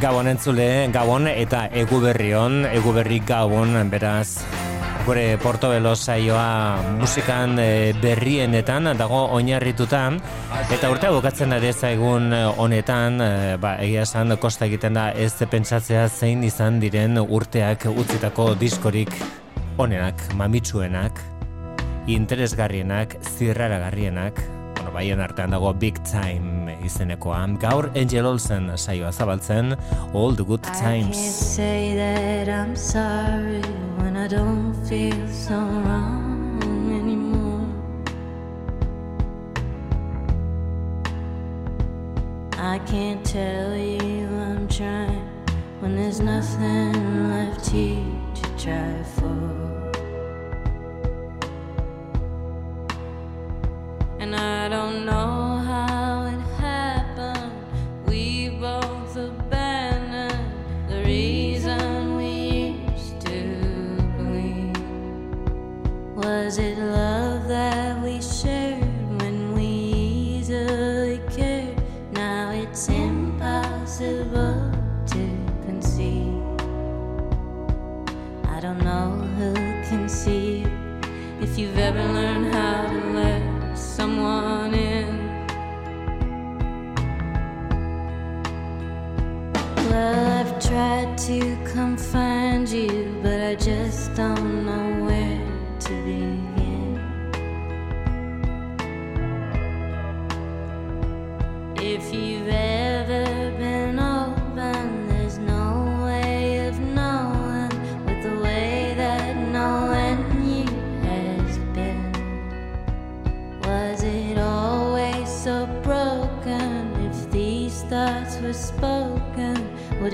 Gabon entzule, Gabon eta egu berri hon, egu berri Gabon, beraz, gure Portobelo saioa musikan e, berrienetan dago oinarrituta. Eta urte bukatzen da deza egun honetan e, ba, egia esan kosta egiten da ez pentsatzea zein izan diren urteak utzitako diskorik onenak, mamitsuenak interesgarrienak, zirraragarrienak. Baien artean dago Big Time izenekoa. Gaur Angel Olsen saioa zabaltzen All the Good Times. I can't say that I'm sorry when I don't feel so wrong anymore. I can't tell you I'm trying when there's nothing left here to try for. And I don't know how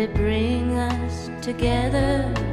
it bring us together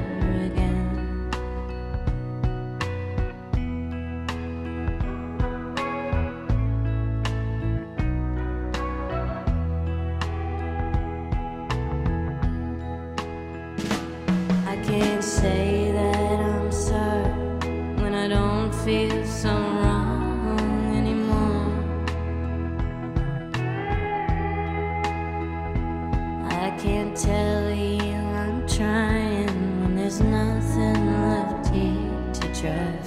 I can't tell you I'm trying when there's nothing left here to try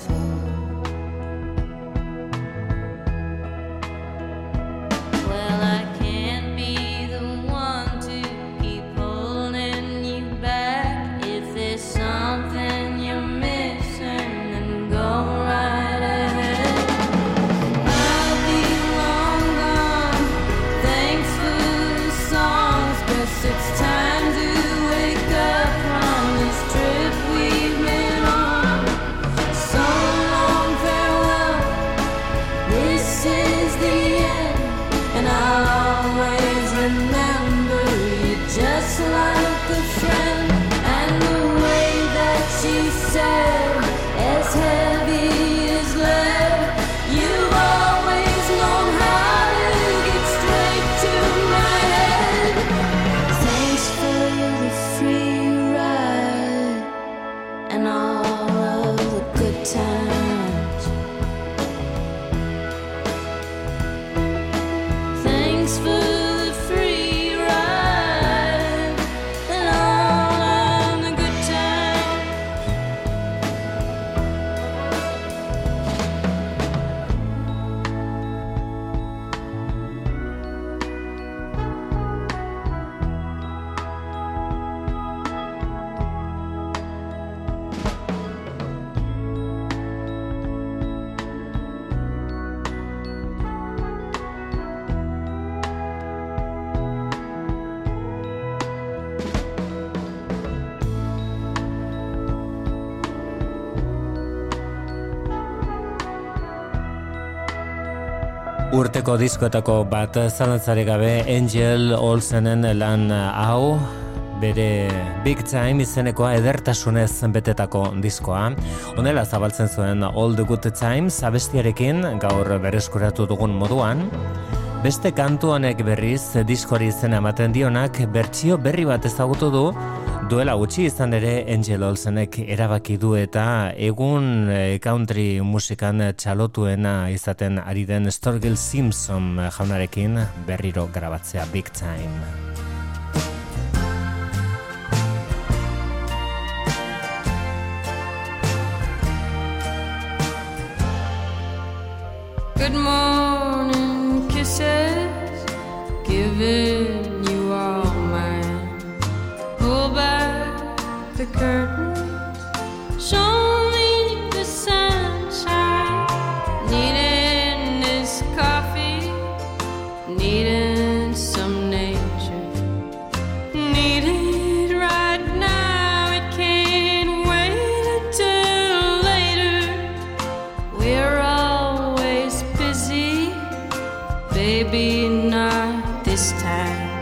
urteko diskoetako bat zalantzari gabe Angel Olsenen lan hau bere Big Time izenekoa edertasunez betetako diskoa. Honela zabaltzen zuen All the Good Times abestiarekin gaur berreskuratu dugun moduan. Beste kantu honek berriz diskori izena ematen dionak bertsio berri bat ezagutu du duela gutxi izan ere Angel Olsenek erabaki du eta egun eh, country musikan txalotuena izaten ari den Storgill Simpson jaunarekin berriro grabatzea Big Time. Good morning kisses giving baby, not wait until later. We're always busy. Maybe not this time.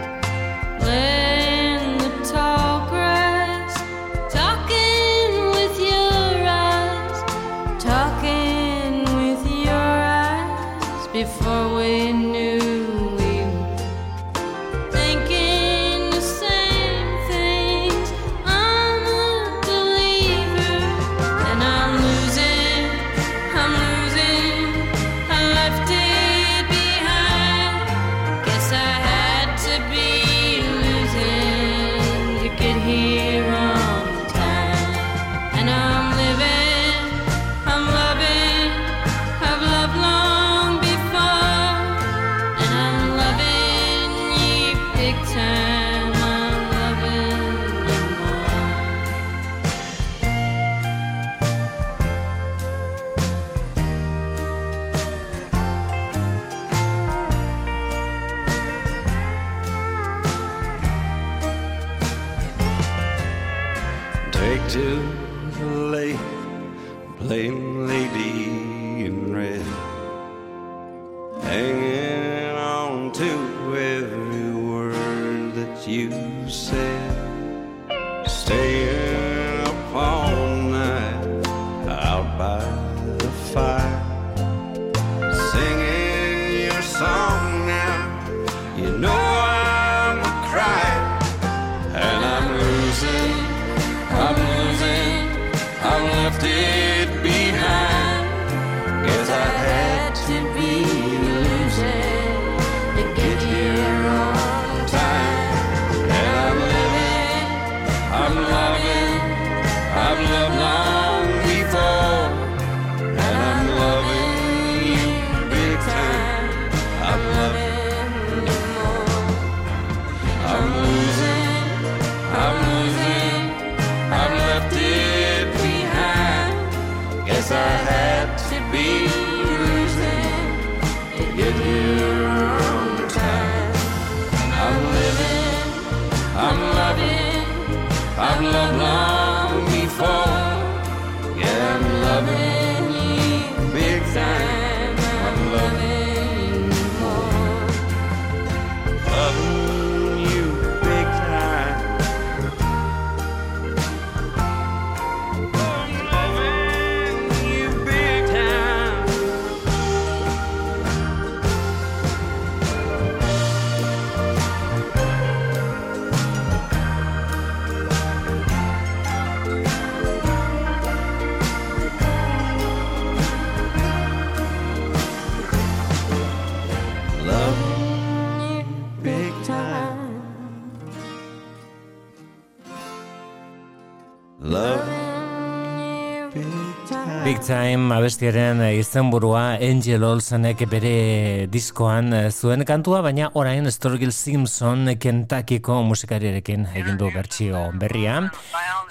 Time abestiaren izenburua Angel Olsenek bere diskoan zuen kantua, baina orain Sturgill Simpson Kentuckyko musikariarekin egin du bertsio berria.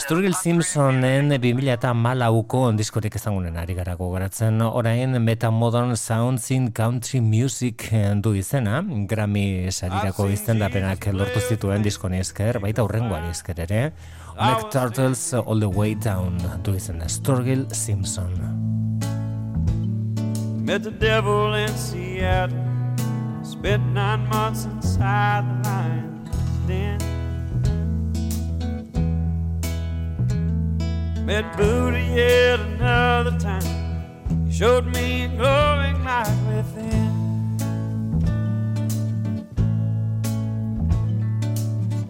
Sturgill Simpsonen 2000 eta malauko diskotik ezagunen ari gara gogoratzen, orain Meta Modern Sounds in Country Music du izena, Grammy sarirako izendapenak lortu zituen diskoni esker, baita urrengoan esker ere. Neck Turtles All the Way Down du izen Sturgill Simpson Met the devil in Seattle Spent nine months inside the lion's den. Met Buddha yet another time. He showed me glowing light within.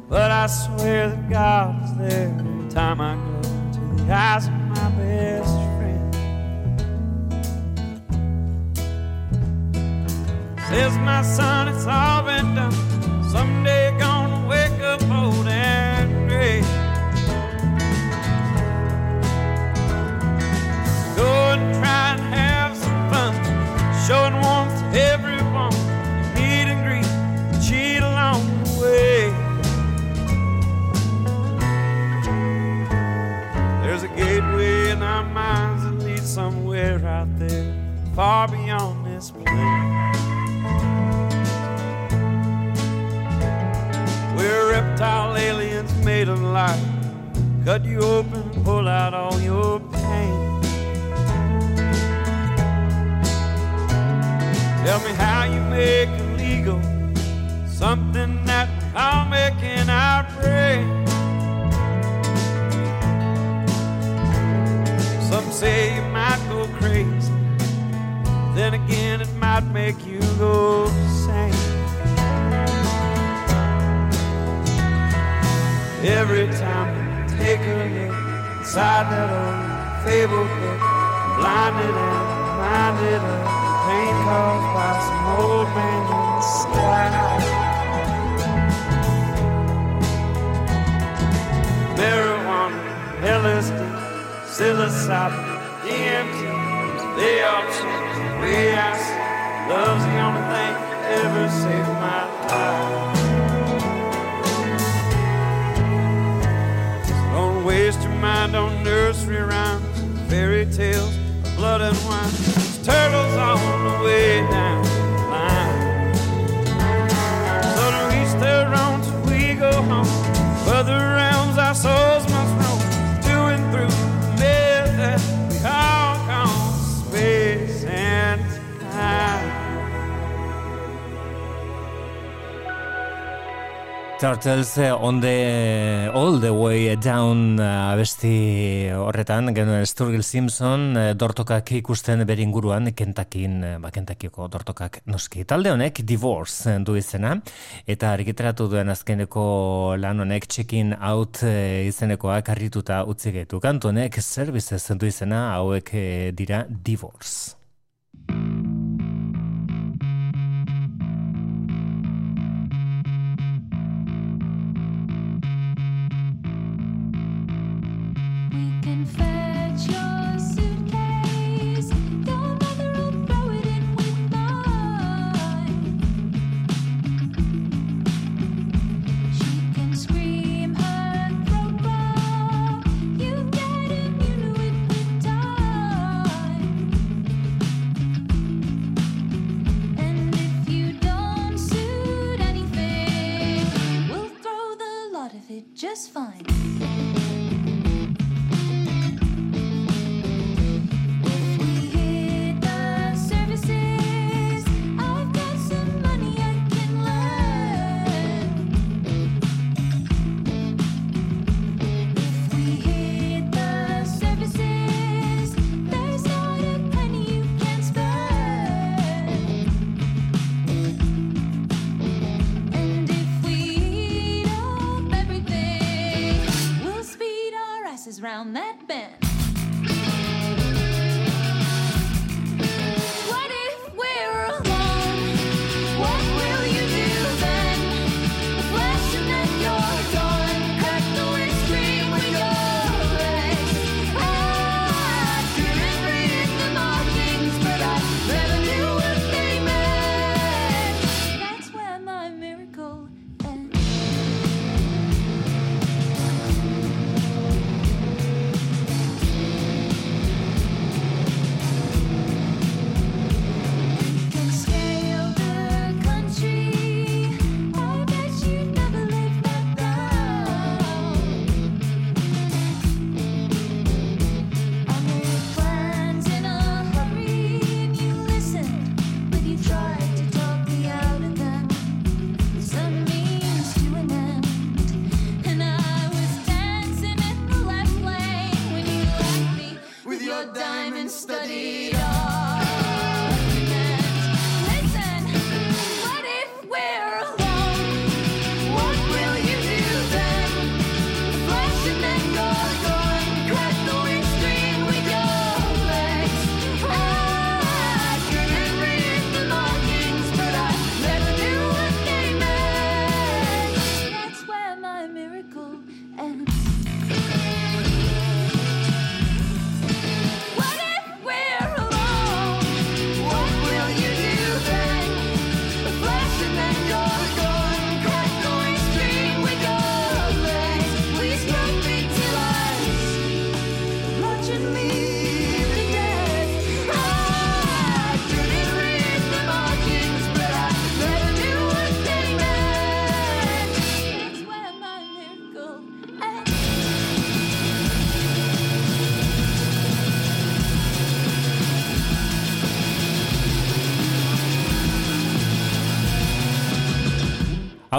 But I swear that God is there every time I go to the eyes of my best friend. Says my son, it's all been done. Someday gonna wake up old and gray. Go and try and have some fun, showing warmth to somewhere out there, far beyond this plane. We're reptile aliens made of light. Cut you open, pull out all your pain. Tell me how you make illegal something that I'll make an outrage. Some say you might crazy. Then again, it might make you go sane. Every time you take a look inside that old fabled book, blinded and reminded of pain caused by some old man in the sky. Marijuana, LSD, psilocybin, DMT, they all the. Love's the only thing that ever saved my life. Don't waste your mind on nursery rhymes, fairy tales, blood and wine. There's turtles on the way down the we go home. Further realms our souls Turtles eh, on the all the way down uh, abesti horretan genuen Sturgill Simpson uh, dortokak ikusten beringuruan kentakin, ba, kentakiko dortokak noski. Talde honek divorce eh, du izena eta argiteratu duen azkeneko lan honek check-in out izenekoak harrituta utzi gaitu. Kantu honek services du izena hauek eh, dira divorce.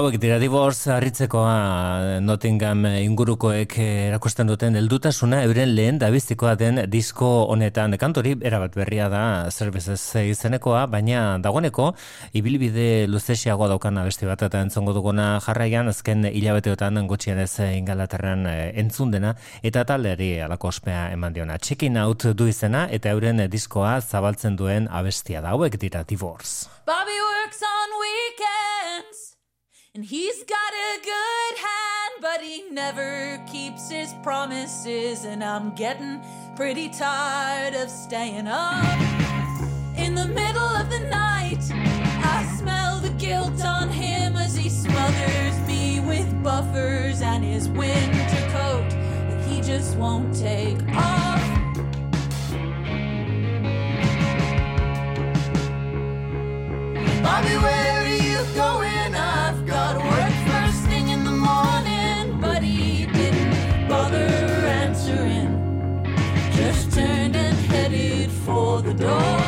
Hauek dira divorce harritzekoa Nottingham ingurukoek erakusten duten heldutasuna euren lehen dabiztikoa den disko honetan kantori erabat berria da Services izenekoa, baina dagoeneko ibilbide luzesiagoa daukan abesti bat eta entzongo duguna jarraian azken hilabeteotan gutxienez ingalaterran entzun dena eta taldeari alako ospea eman diona. Checking out du izena eta euren diskoa zabaltzen duen abestia da. Hauek dira divorce. Bobby works on weekends and he's got a good hand, but he never keeps his promises. And I'm getting pretty tired of staying up in the middle of the night. I smell the guilt on him as he smothers me with buffers and his winter coat that he just won't take off. Bobby, where are you going? Door.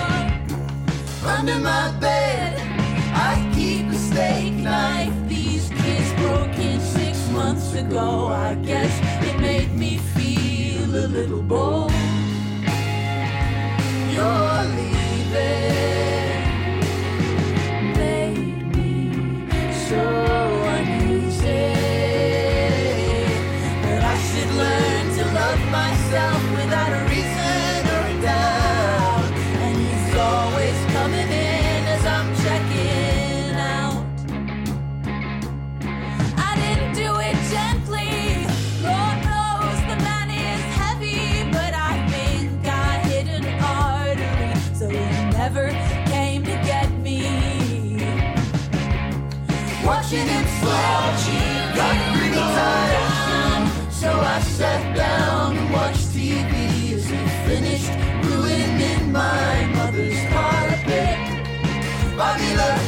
Under my bed, I keep a steak knife. These kids broke in six months ago. I guess it made me feel a little bold. You're leaving Watching him slouch got pretty tired, so I sat down and watched TV as he finished ruining my mother's carpet. Bobby, look,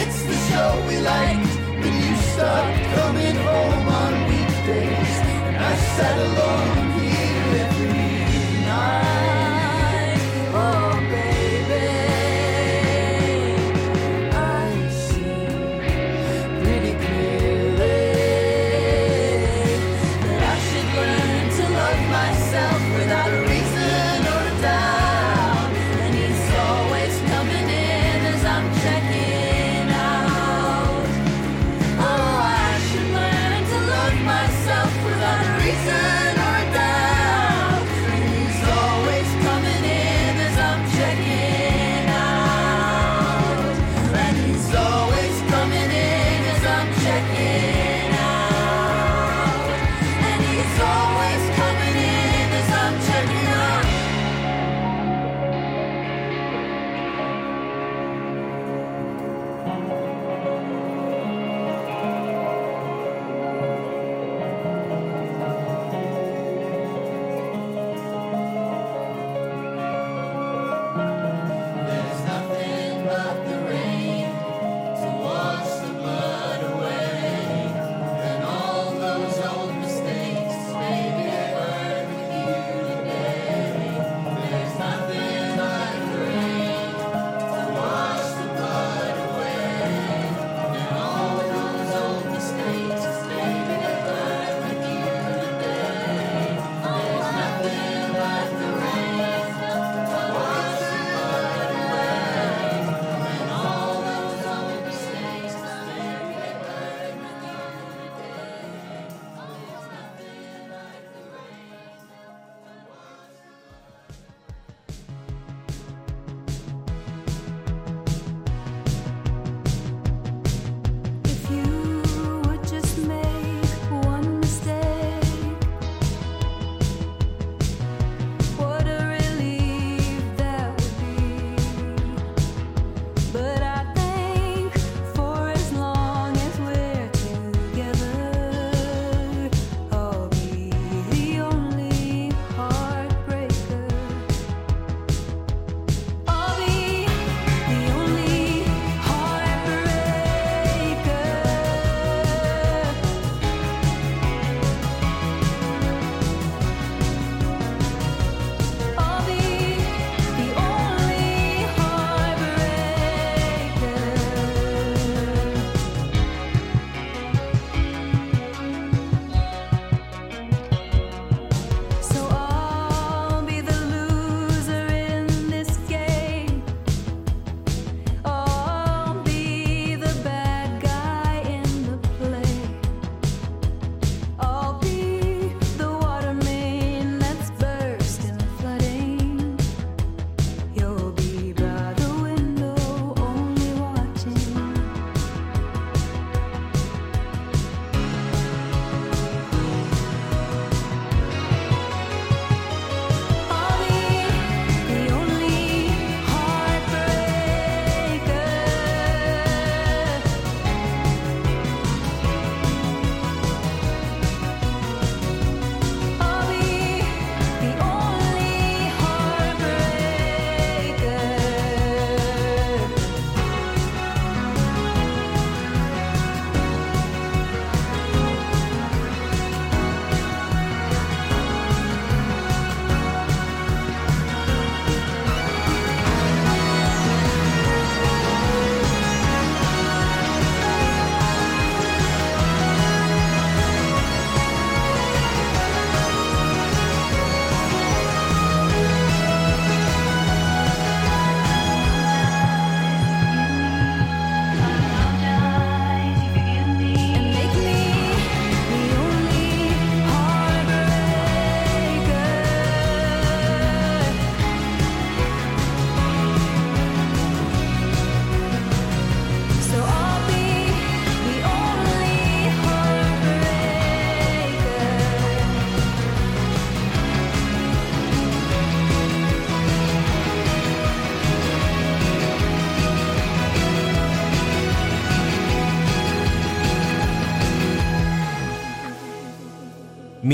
it's the show we liked when you stopped coming home on weekdays. And I sat alone here every night.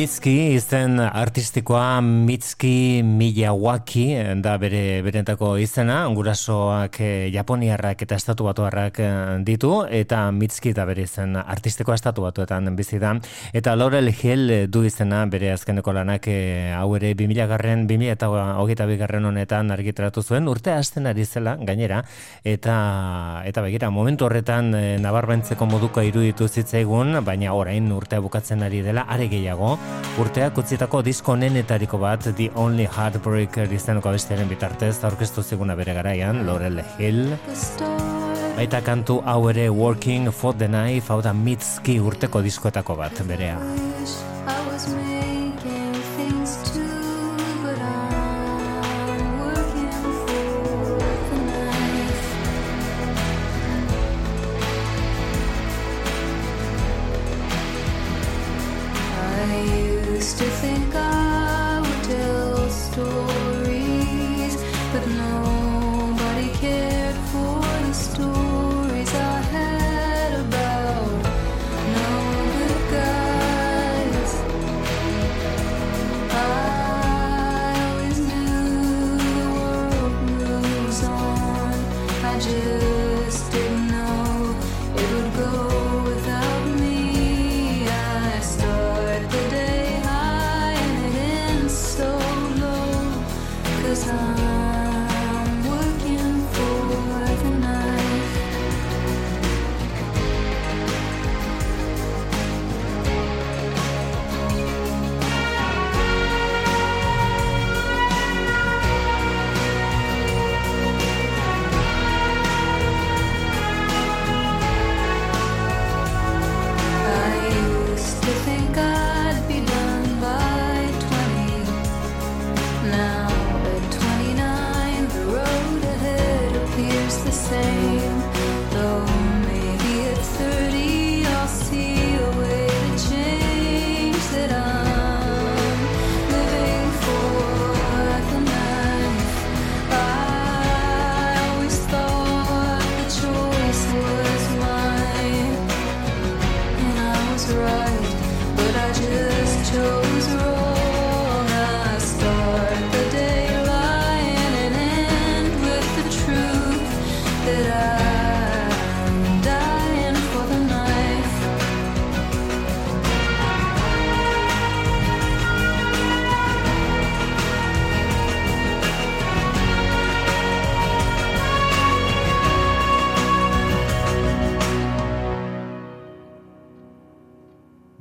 Mitski izen artistikoa Mitski Miyawaki da bere berentako izena, gurasoak eh, japoniarrak eta estatu batuarrak eh, ditu, eta Mitski da bere izen artistikoa estatu batuetan bizi da. Eta Laurel Hill du izena bere azkeneko lanak eh, hau ere 2000 garren, 2000 eta hogeita bigarren honetan argitaratu zuen, urte hasten ari zela gainera, eta eta begira, momentu horretan nabarbentzeko moduko iruditu zitzaigun, baina orain urtea bukatzen ari dela, are gehiago, urteak utzietako disko nenetariko bat The Only Heartbreaker izeneko bestearen bitartez aurkeztu ziguna bere garaian Laurel Hill. Baita kantu hau ere Working for the Knife hau da Mitski urteko diskoetako bat berea same. Though maybe at 30, I'll see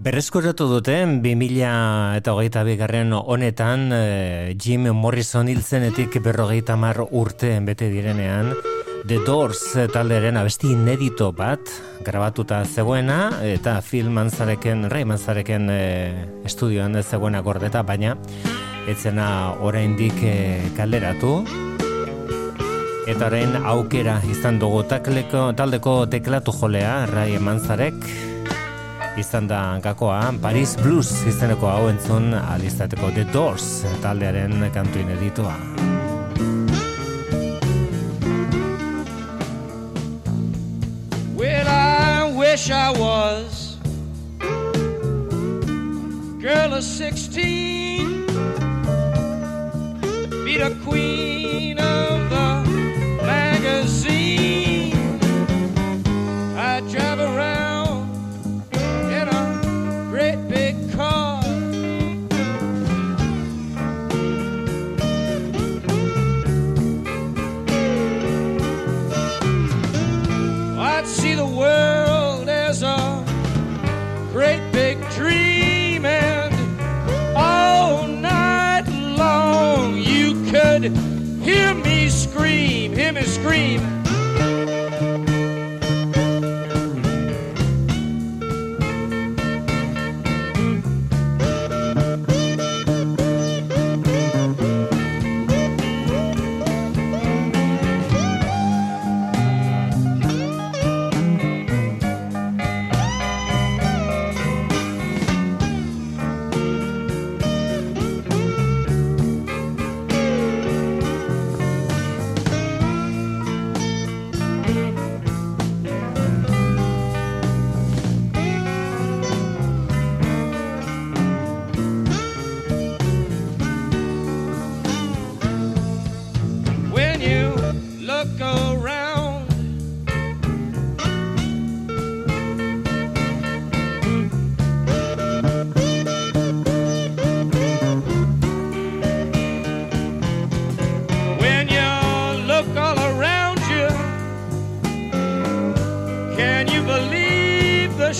Berreskuratu dute 2000 eta hogeita bigarren honetan eh, Jim Morrison hiltzenetik berrogeita mar urte bete direnean The Doors talderen abesti inedito bat grabatuta zegoena eta Phil Manzareken, Ray Manzareken eh, estudioan zegoena gordeta, baina etzena oraindik eh, kalderatu eta orain aukera izan dugu takleko, taldeko teklatu jolea Ray Manzarek izan da gakoa Paris Blues izeneko hau entzun alizateko The Doors taldearen kantu ineditua. Well, I wish I was girl of 16, be the queen of the hear me scream, hear me scream.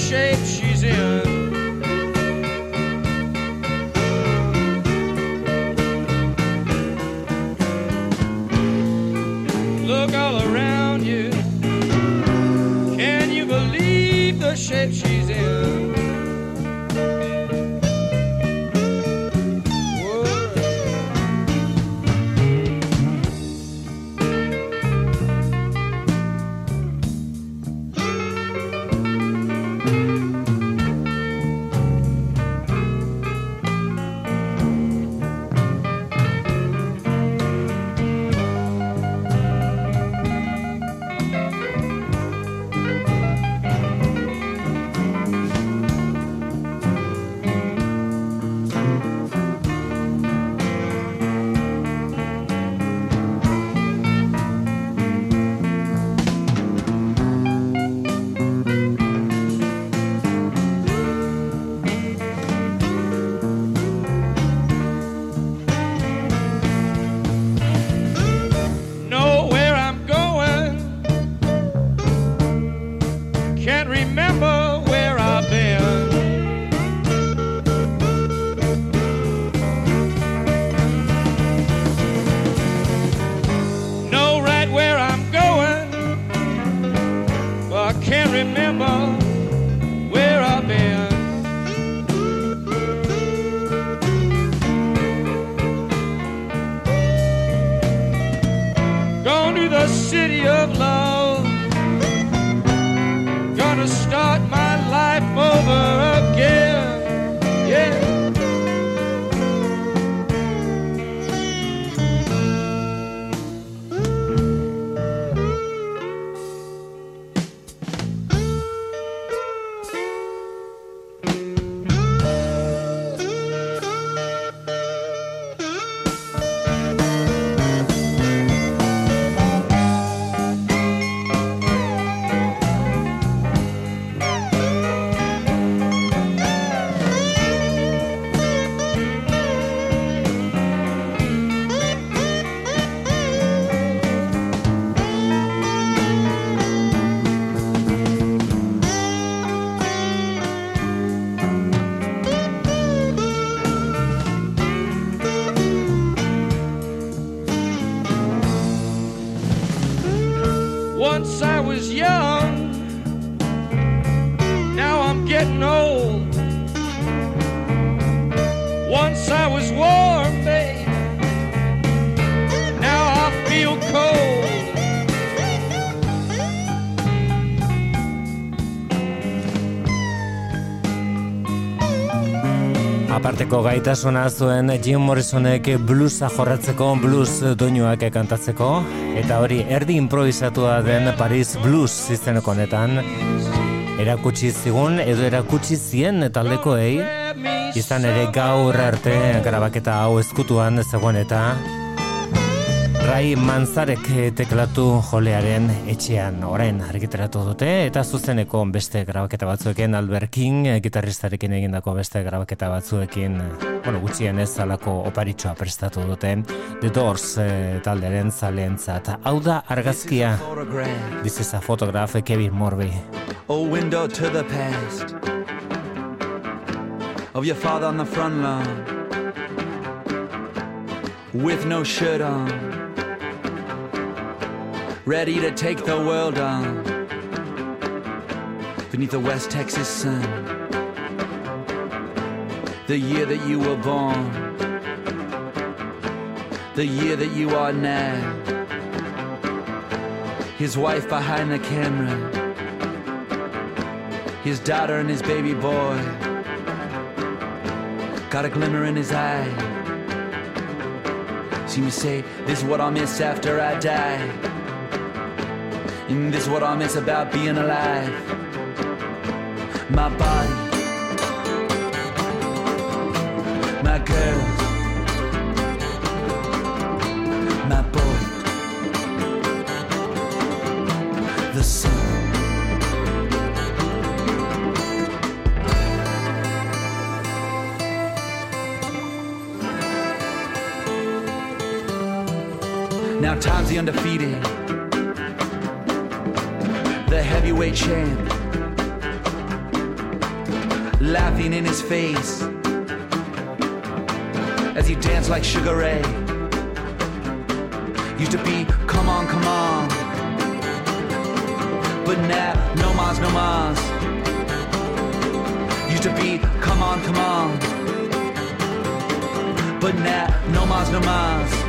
shapeshift. Aparteko gaitasuna zuen Jim Morrisonek bluesa jorratzeko, blues doinuak kantatzeko, eta hori erdi improvisatua den Paris Blues izeneko honetan, erakutsi zigun edo erakutsi zien taldekoei, izan ere gaur arte grabaketa hau ezkutuan zegoen eta Rai Manzarek teklatu jolearen etxean orain argitaratu dute eta zuzeneko beste grabaketa batzuekin Albert King gitarristarekin egindako beste grabaketa batzuekin bueno, gutxien ez alako oparitxoa prestatu dute. The Doors eh, talderen zaleentzat. Hau da argazkia. This is a photograph. Kevin Morby. A window to the past. Of your father on the front lawn. With no shirt on, ready to take the world on beneath the West Texas sun. The year that you were born, the year that you are now. His wife behind the camera his daughter and his baby boy. Got a glimmer in his eye. See me say, This is what I'll miss after I die. This is what I'll miss about being alive. My body, my girls, my boy, the sun. Now Tom's the undefeated, heavyweight champ, laughing in his face as he danced like Sugar Ray. Used to be, come on, come on. But now, no mas, no mas. Used to be, come on, come on. But now, no mas, no mas.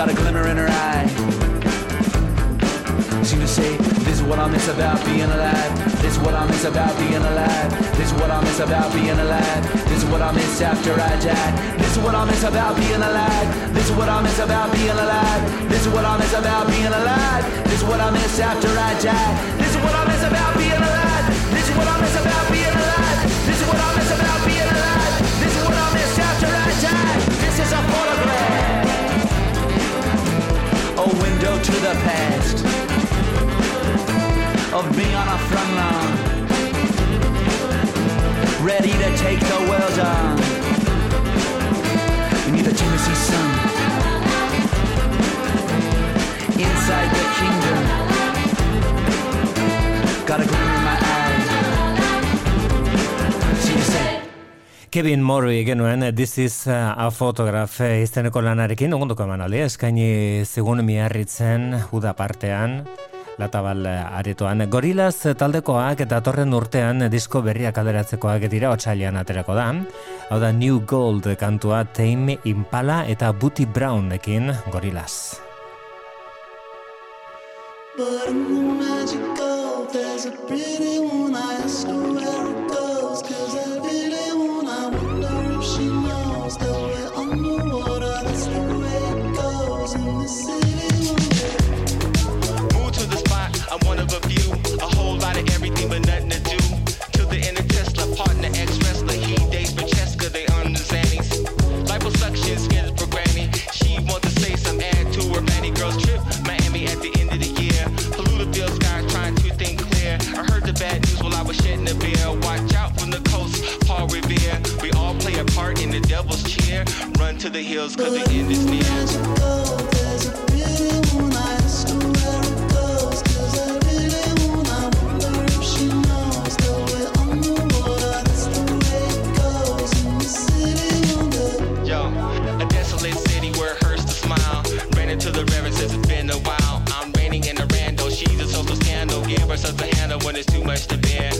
Got a glimmer in her eye. Seem to say, this is what I miss about being alive. This is what I miss about being alive. This is what I miss about being alive. This is what I miss after I die. This is what I miss about being alive. This is what I miss about being alive. This is what I miss about being alive. This is what I miss after I die. This is what I miss about window to the past of me on a front line, ready to take the world on beneath the Tennessee sun. Inside the kingdom, got a gleam Kevin Morey genuen This is a Photograph eh, izeneko lanarekin, ogondoko emanaldi, eskaini zigun miarritzen uda partean, latabal eh, aretoan. Gorilaz taldekoak eta torren urtean disko berriak alderatzekoak dira otxailean aterako da. Hau da New Gold kantua Tame Impala eta Booty Brownekin Gorilaz. But in the magical, there's a devil's chair. Run to the hills, cause the end is near. the since it's been a while. I'm in a rando, she's a social scandal. Give a when it's too much to bear.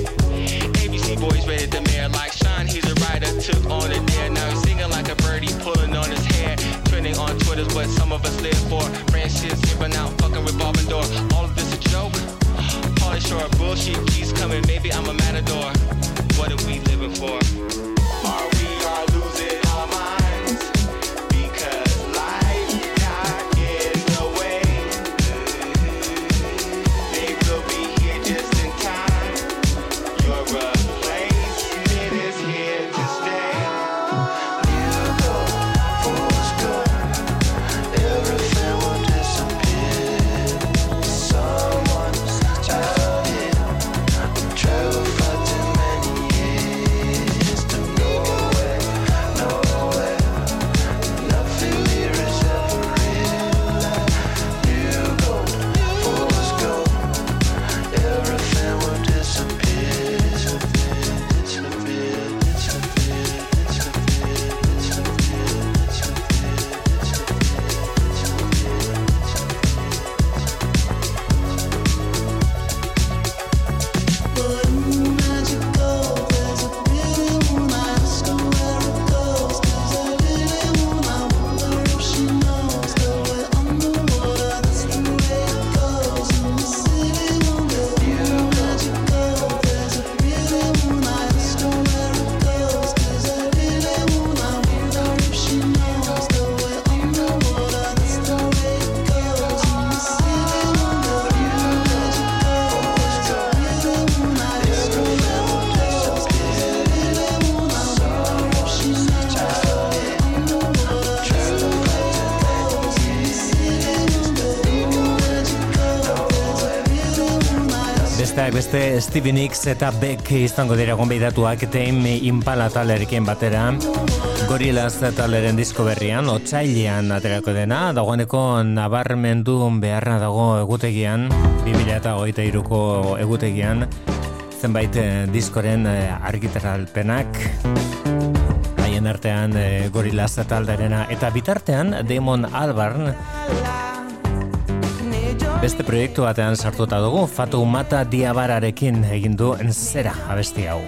ABC boys rated the mayor like Sean, he's a writer, took on a dare, now he's a birdie, pulling on his hair. Trending on Twitter's what some of us live for. Branches giving out, fucking revolving door. All of this a joke. Polish short bullshit keeps coming. Maybe I'm a matador. What are we living for? Beste Stevie Nicks eta Beck izango dira gonbidatuak Tame Impala talerekin batera. Gorillaz taleren disko berrian otsailean aterako dena dagoeneko nabarmendu beharra dago egutegian 2023ko egutegian zenbait eh, diskoren eh, argitaralpenak. Haien artean eh, Gorillaz talderena eta bitartean Damon Albarn Beste proiektu batean sartuta dugu, Fatu Mata Diabararekin egin du enzera abesti hau.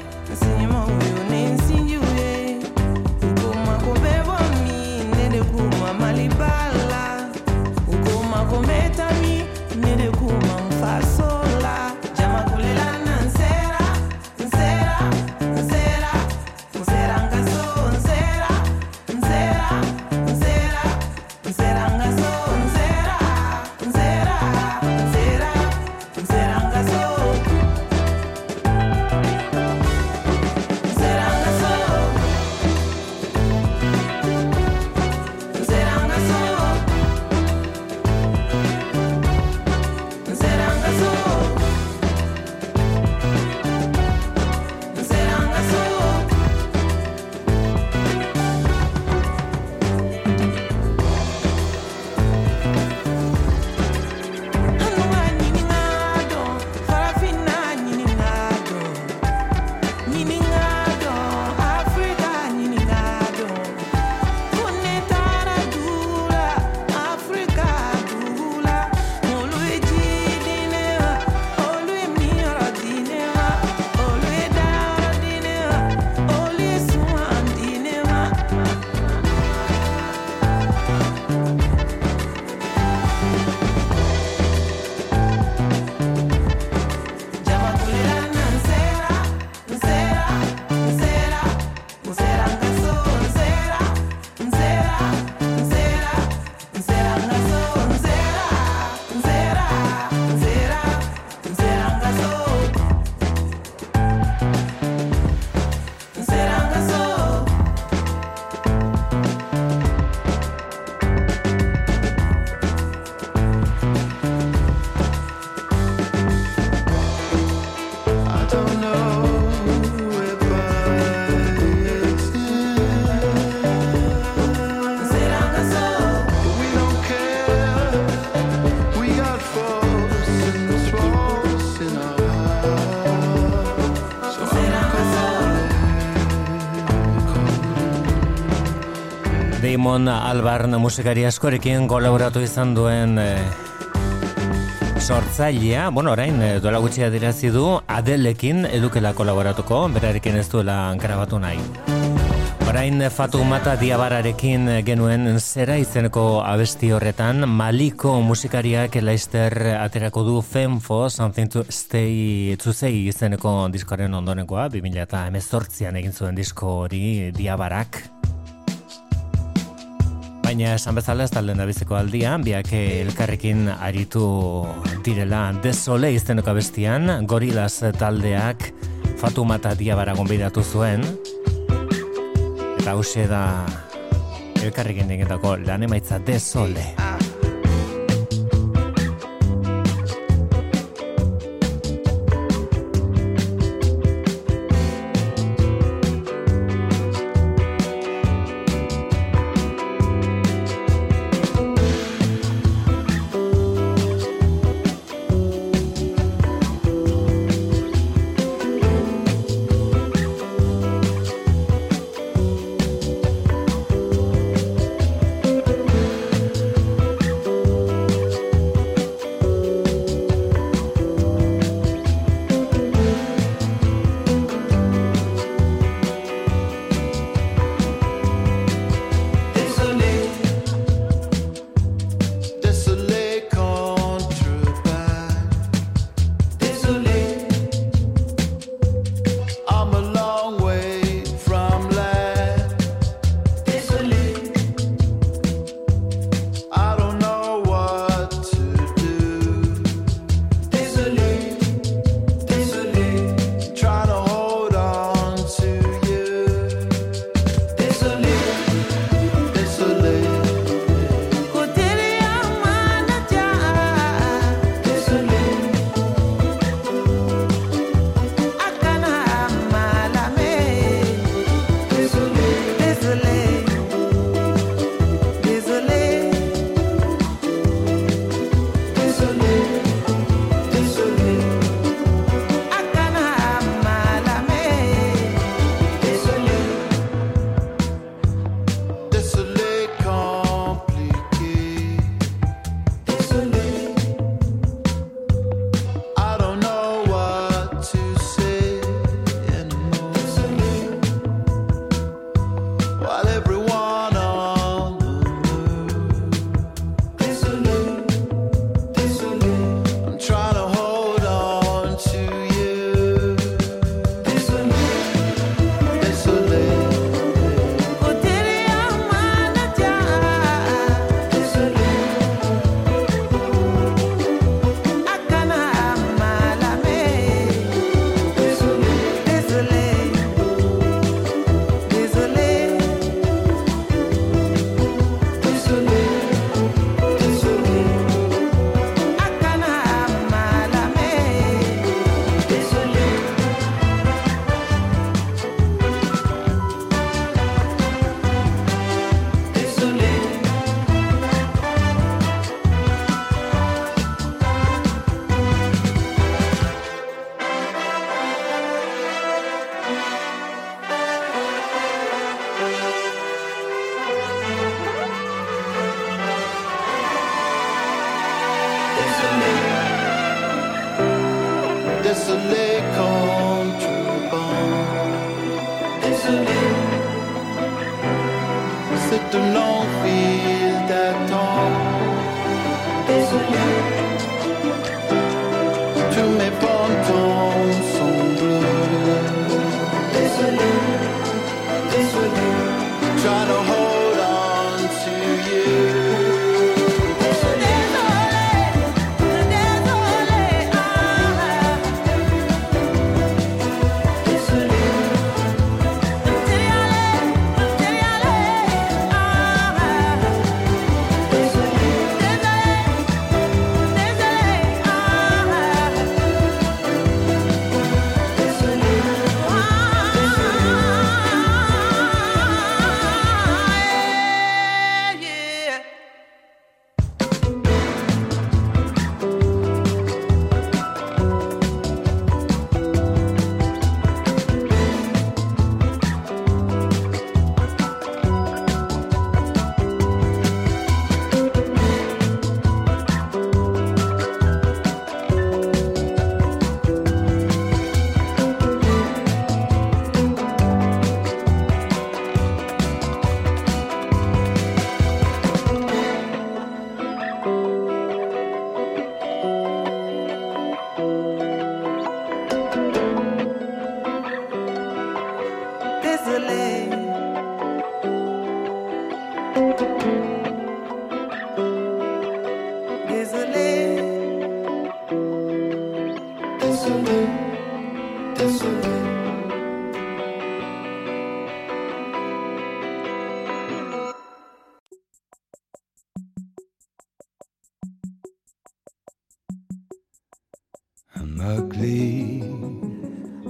I'm Damon Albarn musikari askorekin kolaboratu izan duen eh, sortzailea, bueno, orain eh, duela gutxi adirazi du Adelekin edukela kolaboratuko, berarekin ez duela grabatu nahi. Orain Fatu Mata Diabararekin genuen zera izeneko abesti horretan, Maliko musikariak Leister aterako du Femfo, Something to Stay to Say izeneko diskoaren ondorenkoa, 2018an egin zuen disko hori Diabarak. Baina esan bezala ez da biziko aldian, biak elkarrekin aritu direla desole izeneko abestian, gorilaz taldeak Fatumata Diabara gonbidatu zuen, eta hause da elkarrekin egitako lan emaitza desole.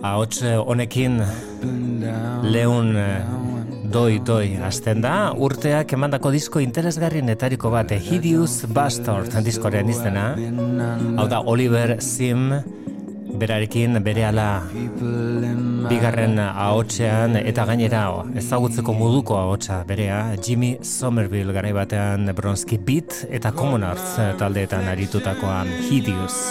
Ahots eh, honekin leun eh, doi-doi hasten da, urteak emandako disko interesgarrienetariko bat, eh, Hideous Bastard diskorean izena, hau da Oliver Sim, berarekin berehala bigarren ahotsean eta gainera oh, ezagutzeko moduko ahotsa berea Jimmy Somerville garai batean Bronski Beat eta Common Arts taldeetan aritutakoan Hideous.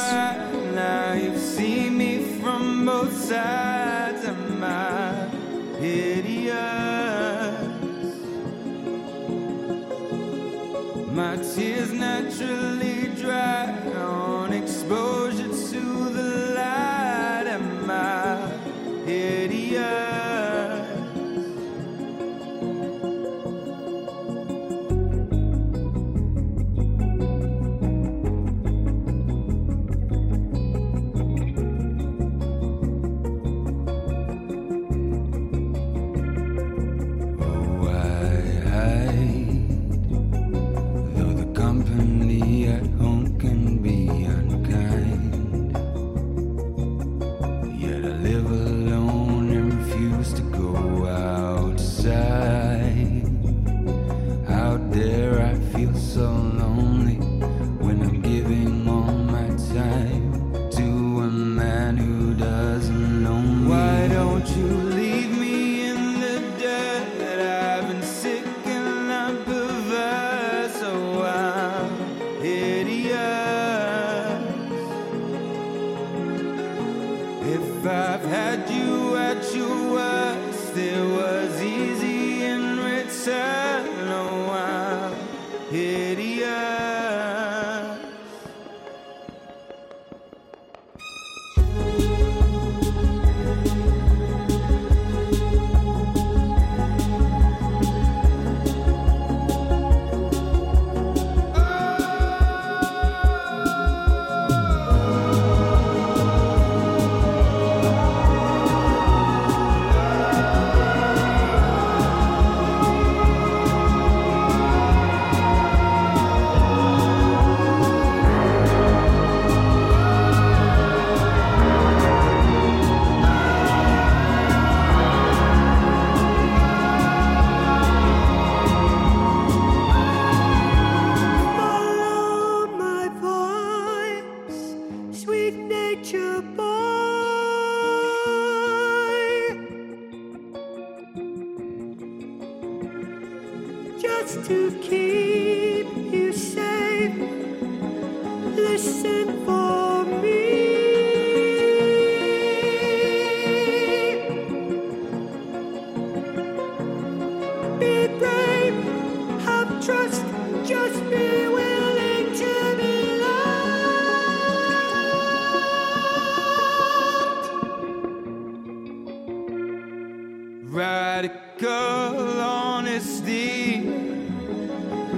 radical honesty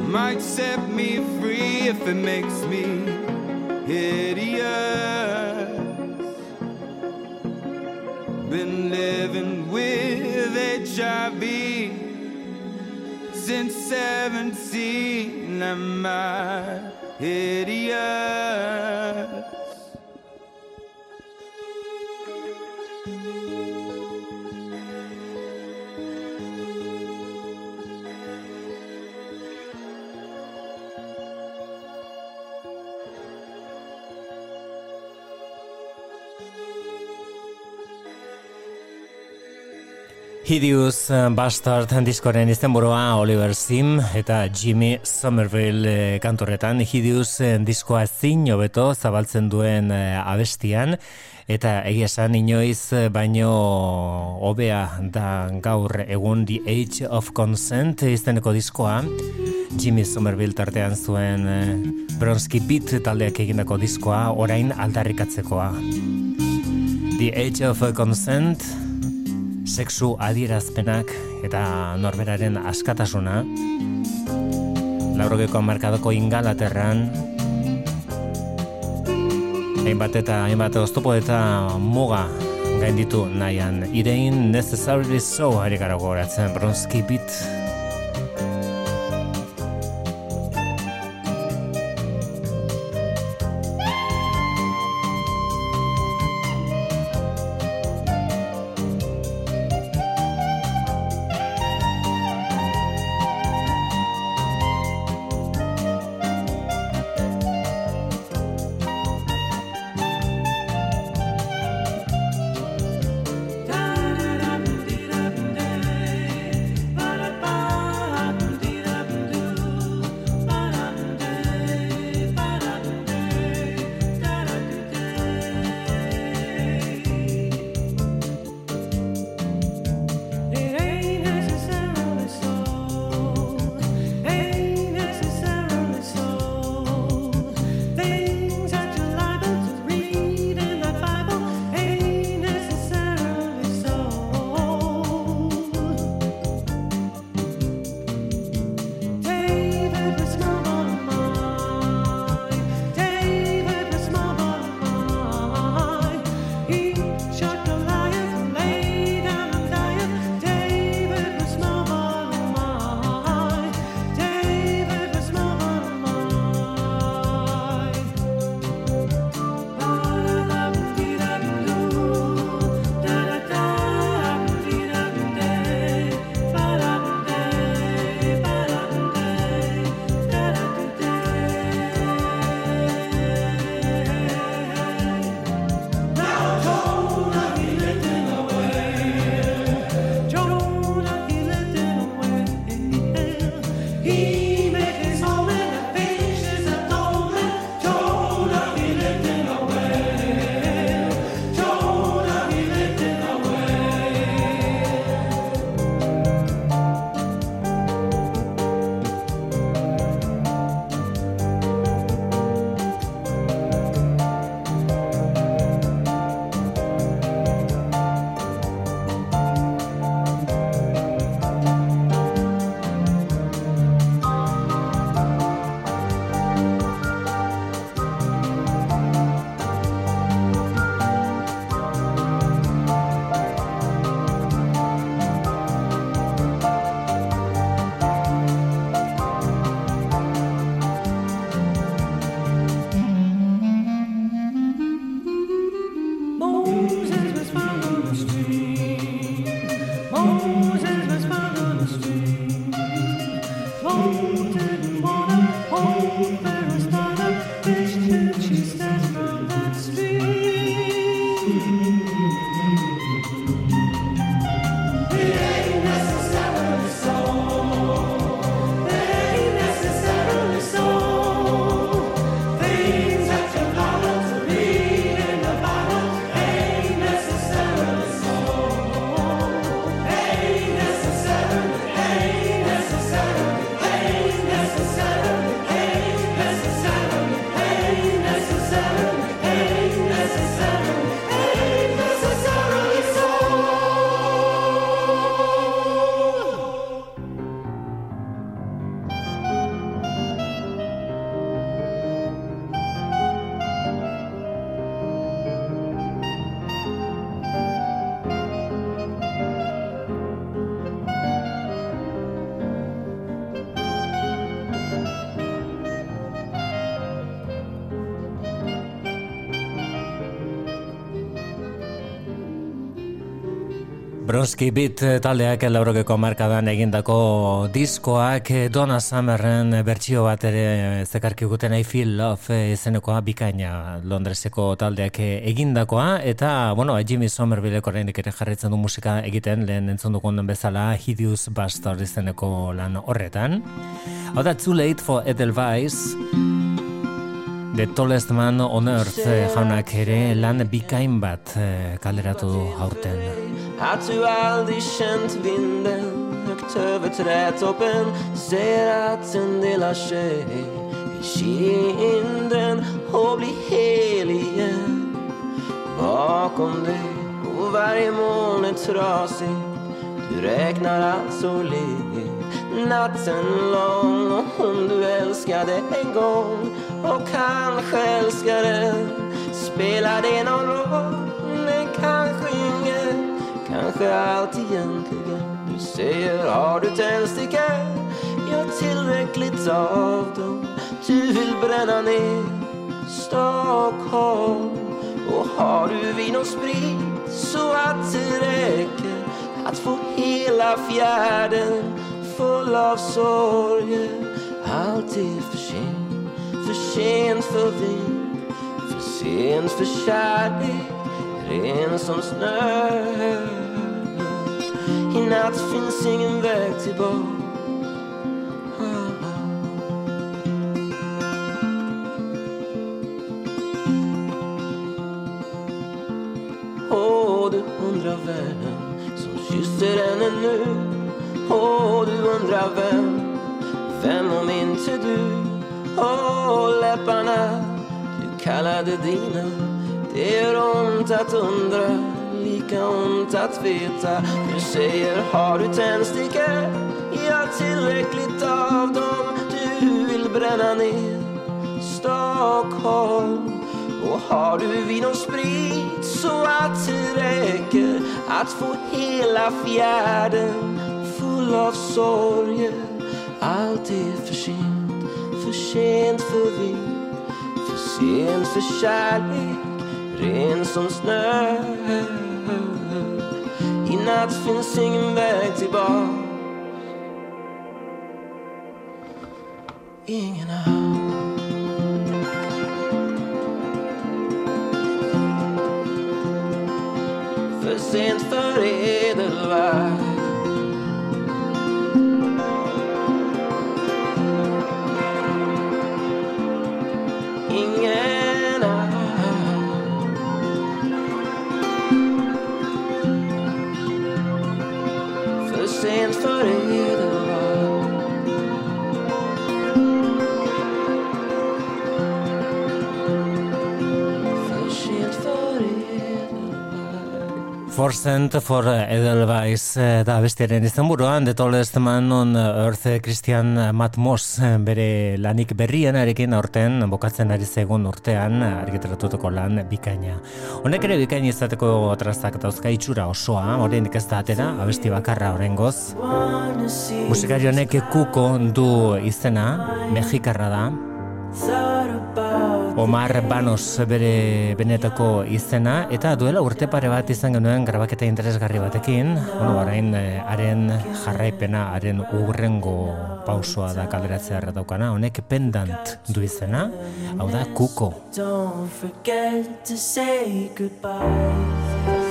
might set me free if it makes me hideous. Been living with HIV since 17. Am I hideous? Hideous eh, Bastard diskoren izenburua Oliver Sim eta Jimmy Somerville eh, kantorretan. Hideous eh, diskoa zin hobeto zabaltzen duen abestian. Eta egia esan inoiz baino hobea da gaur egun The Age of Consent izeneko diskoa. Jimmy Somerville tartean zuen Bronski Beat taldeak egindako diskoa orain aldarrikatzekoa. The Age of Consent sexu adierazpenak eta norberaren askatasuna. Laurogeko markadoko ingalaterran. Hainbat eta hainbat oztopo eta muga gainditu nahian. Irein necessarily so ari gara gogoratzen. Bronski bit Bronski Beat taldeak laurogeko markadan egindako diskoak eh, Donna Summerren bertsio bat ere zekarki guten I Feel Love eh, izenekoa bikaina Londreseko taldeak eh, egindakoa eta, bueno, Jimmy Somervilleko oraindik ere jarraitzen du musika egiten lehen entzun dugun bezala Hideous Bastard izeneko lan horretan. Hau da, Too Late for Edelweiss The Tallest Man on Earth eh, jaunak ere lan bikain bat eh, kaleratu du aurten. Att du aldrig känt vinden högt över trädtoppen. Säger att den delar sig i kinden och blir hel igen. Bakom dig och varje moln är trasigt. Du räknar alltså liv natten lång. Och om du älskade en gång och kanske älskar den Spelar det någon roll? Kanske allt egentligen. Du säger har du tändstickor? Ja, tillräckligt av dem. Du vill bränna ner Stockholm. Och har du vin och sprit så att det räcker Att få hela fjärden full av sorger? Allt är för sent, för sent för vin För sent för kärlek, ren som snö. I natt finns ingen väg tillbaka Åh, du undrar världen som kysser henne nu. Åh, du undrar vem, vem om inte du? Åh, läpparna du kallade dina. Det gör ont att undra, lika ont att veta. Du säger, har du tändstickor? Ja, tillräckligt av dem. Du vill bränna ner Stockholm. Och har du vin och sprit så att det räcker att få hela fjärden full av sorger? Allt är för sent, för sent för vin För sent för kärlek, ren som snö. I natt finns ingen väg tillbaka. Ingen har för sent för edelvärd Forsent for Edelweiss eh, da bestiaren izenburuan The Tallest Man on Earth eh, Christian Matt Moss eh, bere lanik berrien arekin aurten bokatzen ari zegun urtean argitaratutako lan bikaina. Honek ere bikaina izateko trazak dauzka itxura osoa, oraindik ez da atera, abesti bakarra horrengoz. Musikari honek kuko du izena, mexikarra da, Omar Banos bere benetako izena eta duela urte pare bat izan genuen grabaketa interesgarri batekin, bueno, orain eh, haren jarraipena, haren urrengo pausoa da kaleratzea daukana, honek pendant du izena, hau da kuko. Don't forget to say goodbye.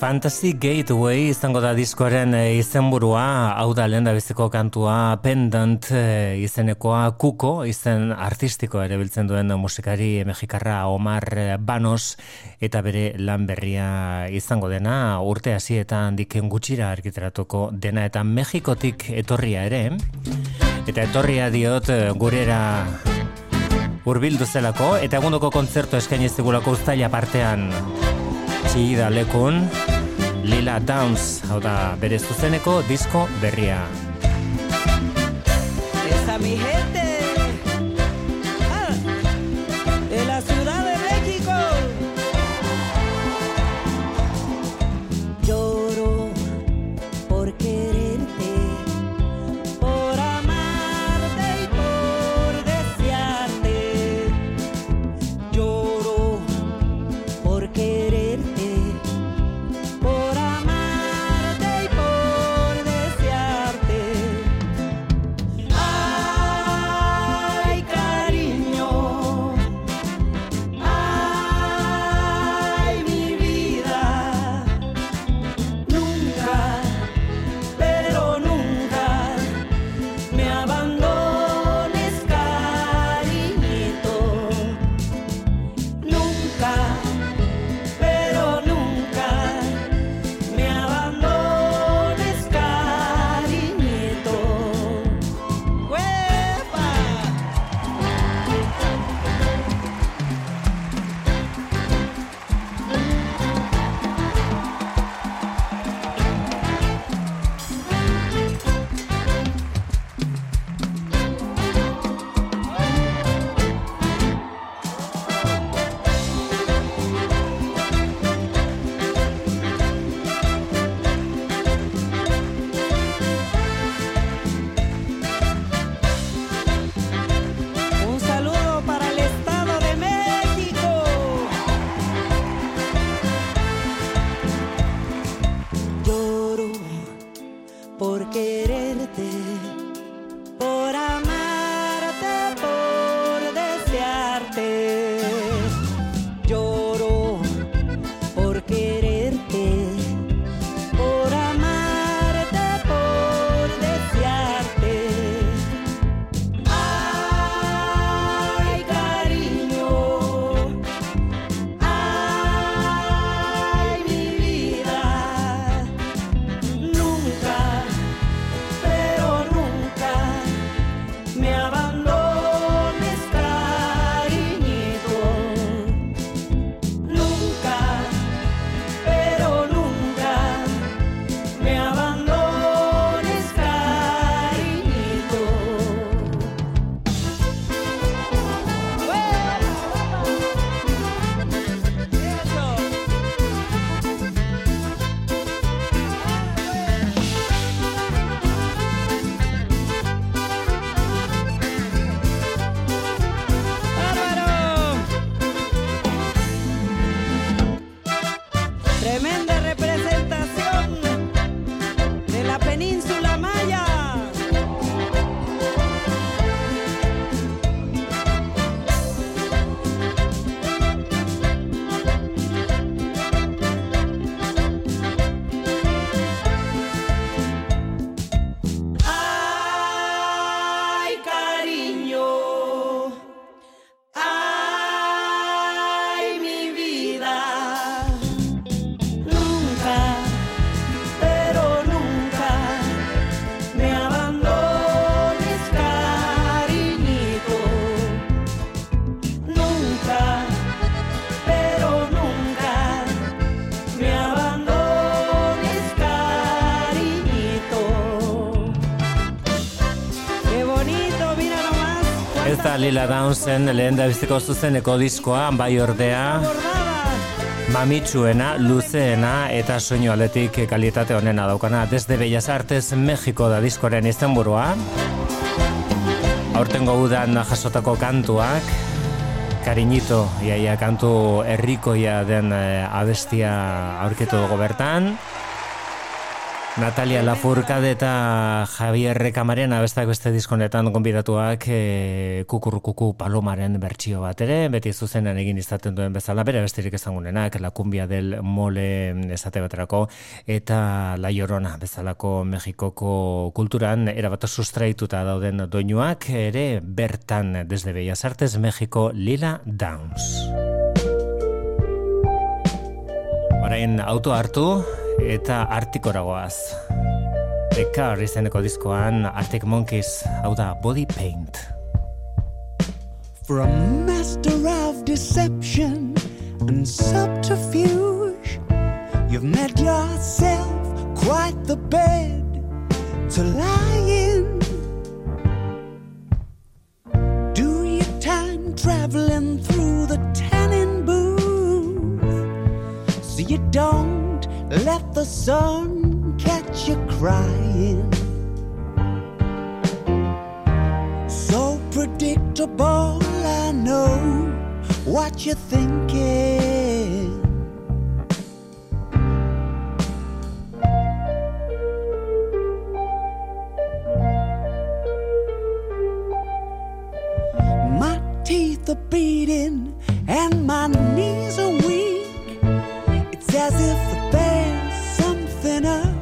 Fantasy Gateway izango da diskoaren e, izenburua, hau da lehen biziko kantua Pendant e, izenekoa. Kuko, izen artistiko ere biltzen duen musikari mexikarra Omar eh, Banos eta bere lan berria izango dena. Urte hasietan diken gutxira argiteratuko dena eta Mexikotik etorria ere. Eta etorria diot eh, gurera hurbildu zelako eta egundoko kontzertu eskaini zigulako uztaila partean Txida lekun Lila Downs, hau da bere zuzeneko disko berria. Esa mi gente. Lila Downsen lehen da biziko zuzeneko diskoa, bai ordea mamitsuena, luzeena eta soinu aldetik kalitate honena daukana. Desde Bellas Artes, Mexiko da diskoren izenburua. Aurtengo udan jasotako kantuak, Kariñito, iaia kantu herrikoia den eh, abestia aurkitu dugu bertan. Natalia Lafourcade eta Javier Camarena bestak beste diskonetan gonbidatuak e, kukurrukuku palomaren bertsio bat ere, beti zuzenan egin izaten duen bezala, bere besterik ezagunenak, la cumbia del mole esate baterako, eta la llorona bezalako Mexikoko kulturan erabat sustraituta dauden doinuak ere bertan desde Bellas Artes México Lila Downs. Orain auto hartu eta artikoragoaz. The Car izeneko diskoan Arctic Monkeys, hau da Body Paint. A master of deception and subterfuge, you've made yourself quite the bed to lie in. Do your time traveling through the tanning booth you don't let the sun catch you crying. So predictable, I know what you're thinking. My teeth are beating and my knees are weak. As if there's something up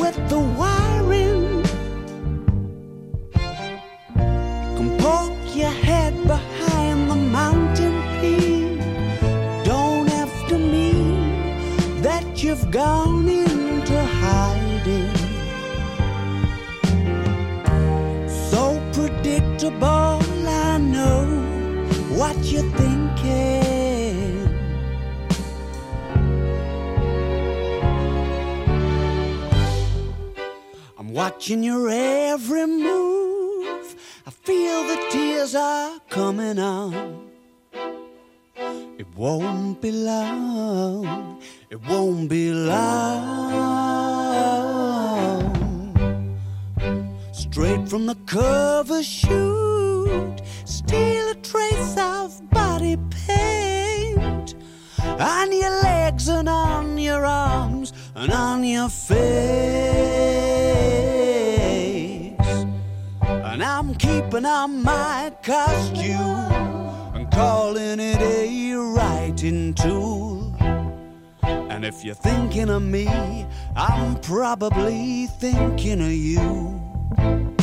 with the wiring. Come poke your head behind the mountain peak. Don't have to mean that you've gone into watching your every move. I feel the tears are coming on. It won't be long. It won't be long. Straight from the cover shoot, steal a trace of body paint on your legs and on your arms and on your face. Keeping on my costume and calling it a writing tool. And if you're thinking of me, I'm probably thinking of you.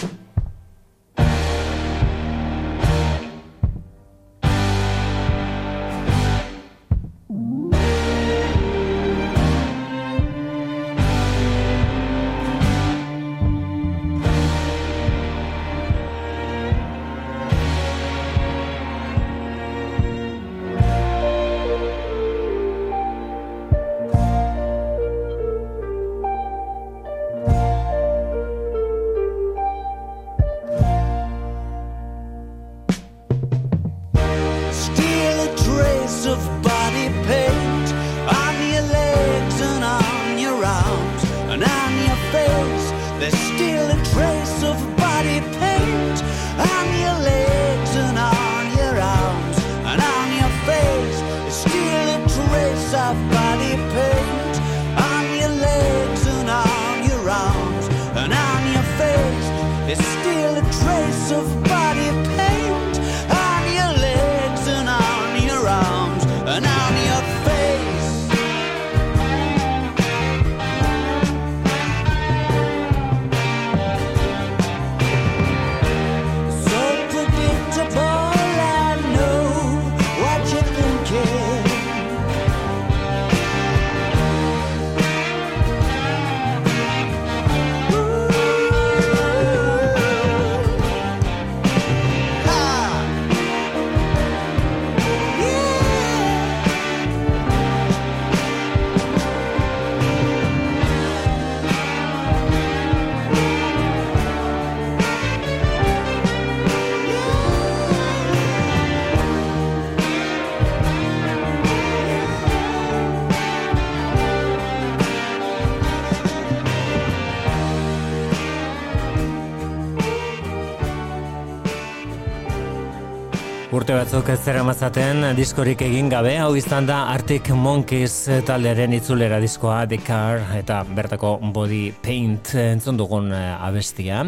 urte batzuk ez zera mazaten diskorik egin gabe, hau izan da Arctic Monkeys talderen itzulera diskoa The Car eta bertako Body Paint entzun dugun eh, abestia.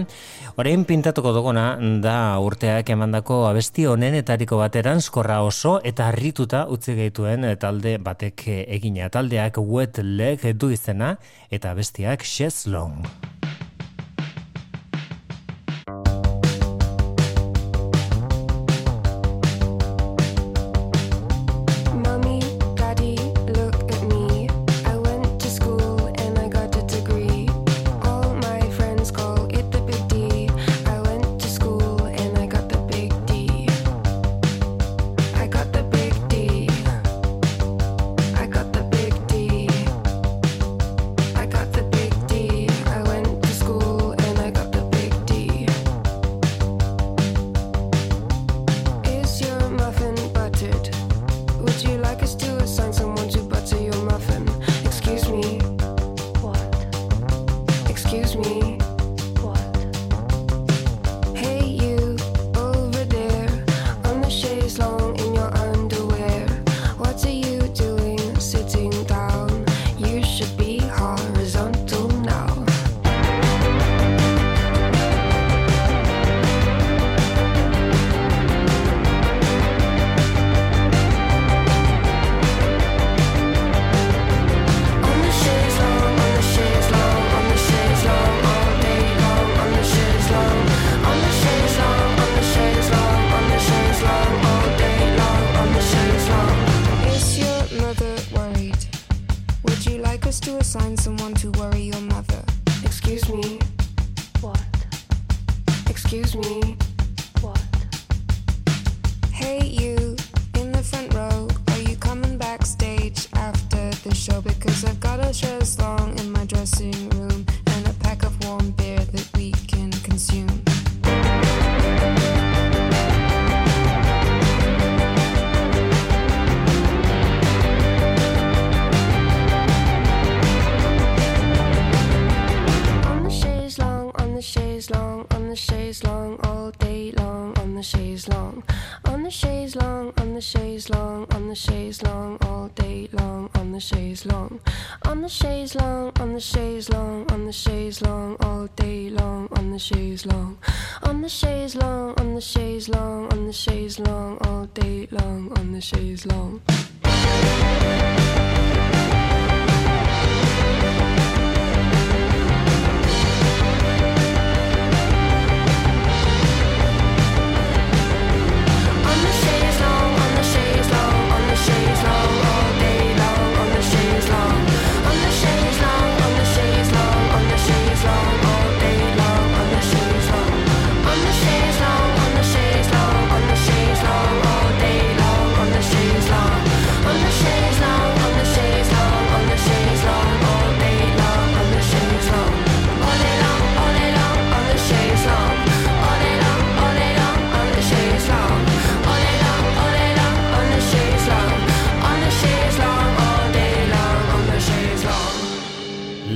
Orain pintatuko duguna da urteak emandako abesti honenetariko bateran skorra oso eta harrituta utzi gaituen eh, talde batek eh, egina. Taldeak wet leg du izena eta abestiak Sheslong.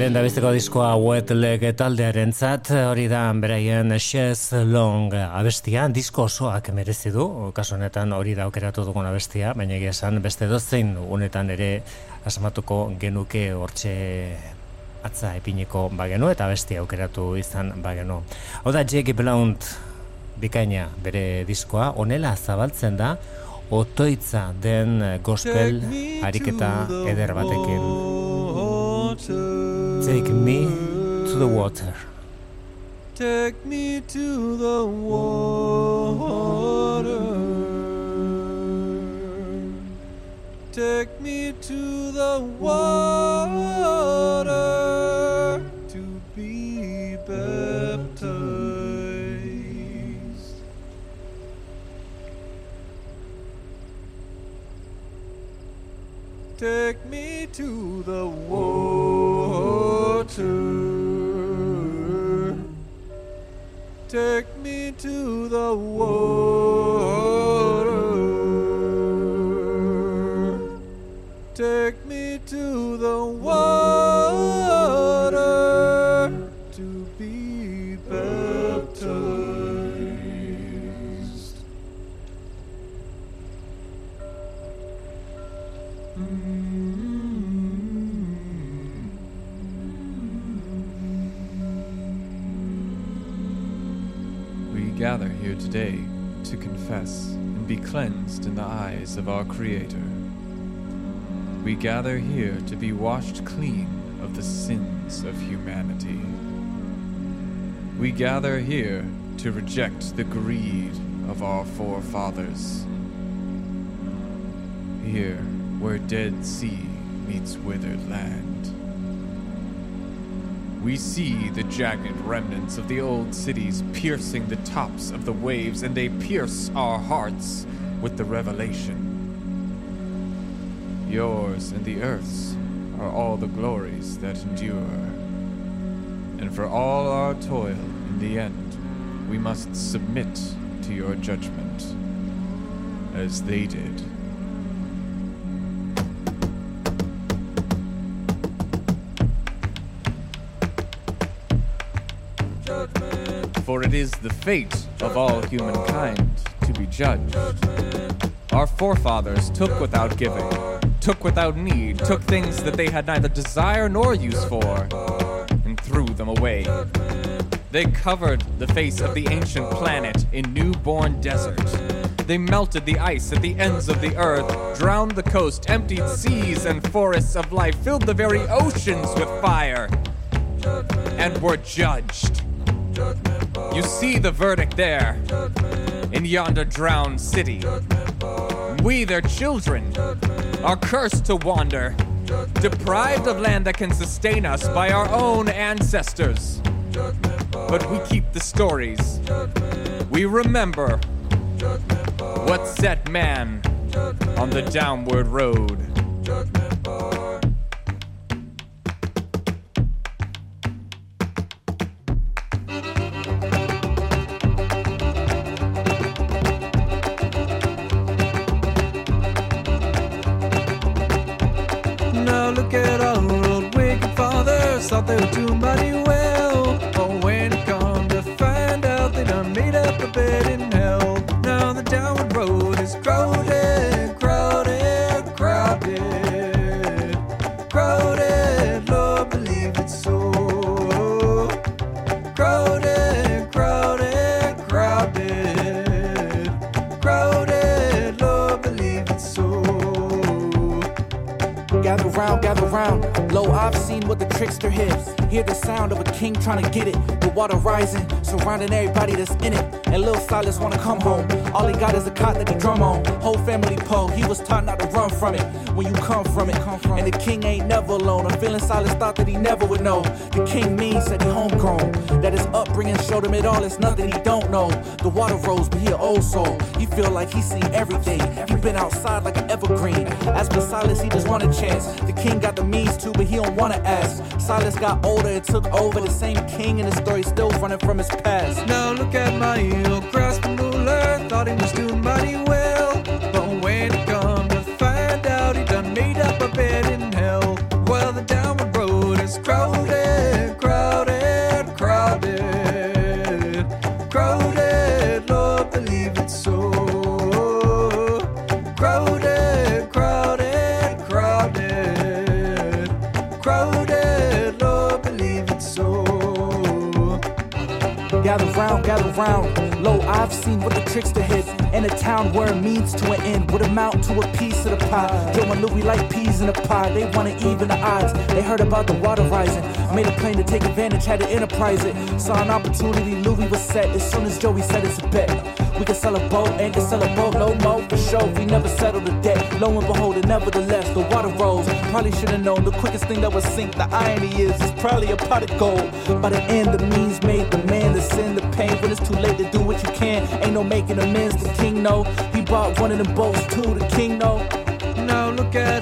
lehen da bizteko diskoa wet leg taldearen zat, hori da beraien Shes Long abestia, disko osoak merezi du, kaso honetan hori da okeratu dugun abestia, baina egia esan beste dozein honetan ere asmatuko genuke hortxe atza epineko bagenu eta abestia aukeratu izan bagenu. Hau da Jackie Blount bikaina bere diskoa, onela zabaltzen da, otoitza den gospel ariketa eder batekin. Take me to the water. Take me to the water. Take me to the water to be baptized. Take me to the water water. Take me to the water. Take me to the water. Today to confess and be cleansed in the eyes of our Creator. We gather here to be washed clean of the sins of humanity. We gather here to reject the greed of our forefathers. Here, where Dead Sea meets withered land. We see the jagged remnants of the old cities piercing the tops of the waves, and they pierce our hearts with the revelation. Yours and the earth's are all the glories that endure. And for all our toil, in the end, we must submit to your judgment, as they did. Is the fate of all humankind to be judged. Our forefathers took without giving, took without need, took things that they had neither desire nor use for, and threw them away. They covered the face of the ancient planet in newborn desert. They melted the ice at the ends of the earth, drowned the coast, emptied seas and forests of life, filled the very oceans with fire, and were judged. You see the verdict there, in yonder drowned city. We, their children, are cursed to wander, deprived of land that can sustain us by our own ancestors. But we keep the stories. We remember what set man on the downward road. Trying to get it. The water rising, surrounding everybody that's in it. And Lil Silas wanna come home. All he got is a cot that he drum on. Whole family po. He was taught not to run from it. When you come from it, and the king ain't never alone. I'm feeling Silas thought that he never would know. The king means that he homegrown. That his upbringing showed him it all. It's nothing he don't know. The water rose, but he an old soul. He feel like he seen everything. He been outside like an evergreen. As for Silas, he just want a chance. The king got the means too, but he don't wanna ask. Silas got older and took over. The same king in the story still running from his past. Now look at my old grasping ruler, thought he was doing mighty well. I've seen what the trickster hit. In a town where it means to an end would amount to a piece of the pie. Joe and Louis like peas in a pie. They wanna even the odds. They heard about the water rising. Made a plan to take advantage, had to enterprise it. Saw an opportunity, Louis was set. As soon as Joey said it's a bet. We can sell a boat and can sell a boat, no more for sure. We never settled the debt. Lo and behold, it nevertheless, the water rose. Probably should have known the quickest thing that would sink. The irony is, it's probably a pot of gold. By the end, the means made the man the sin, the pain. When it's too late to do what you can, ain't no making amends. The king know he bought one of them boats too. The king know. Now look at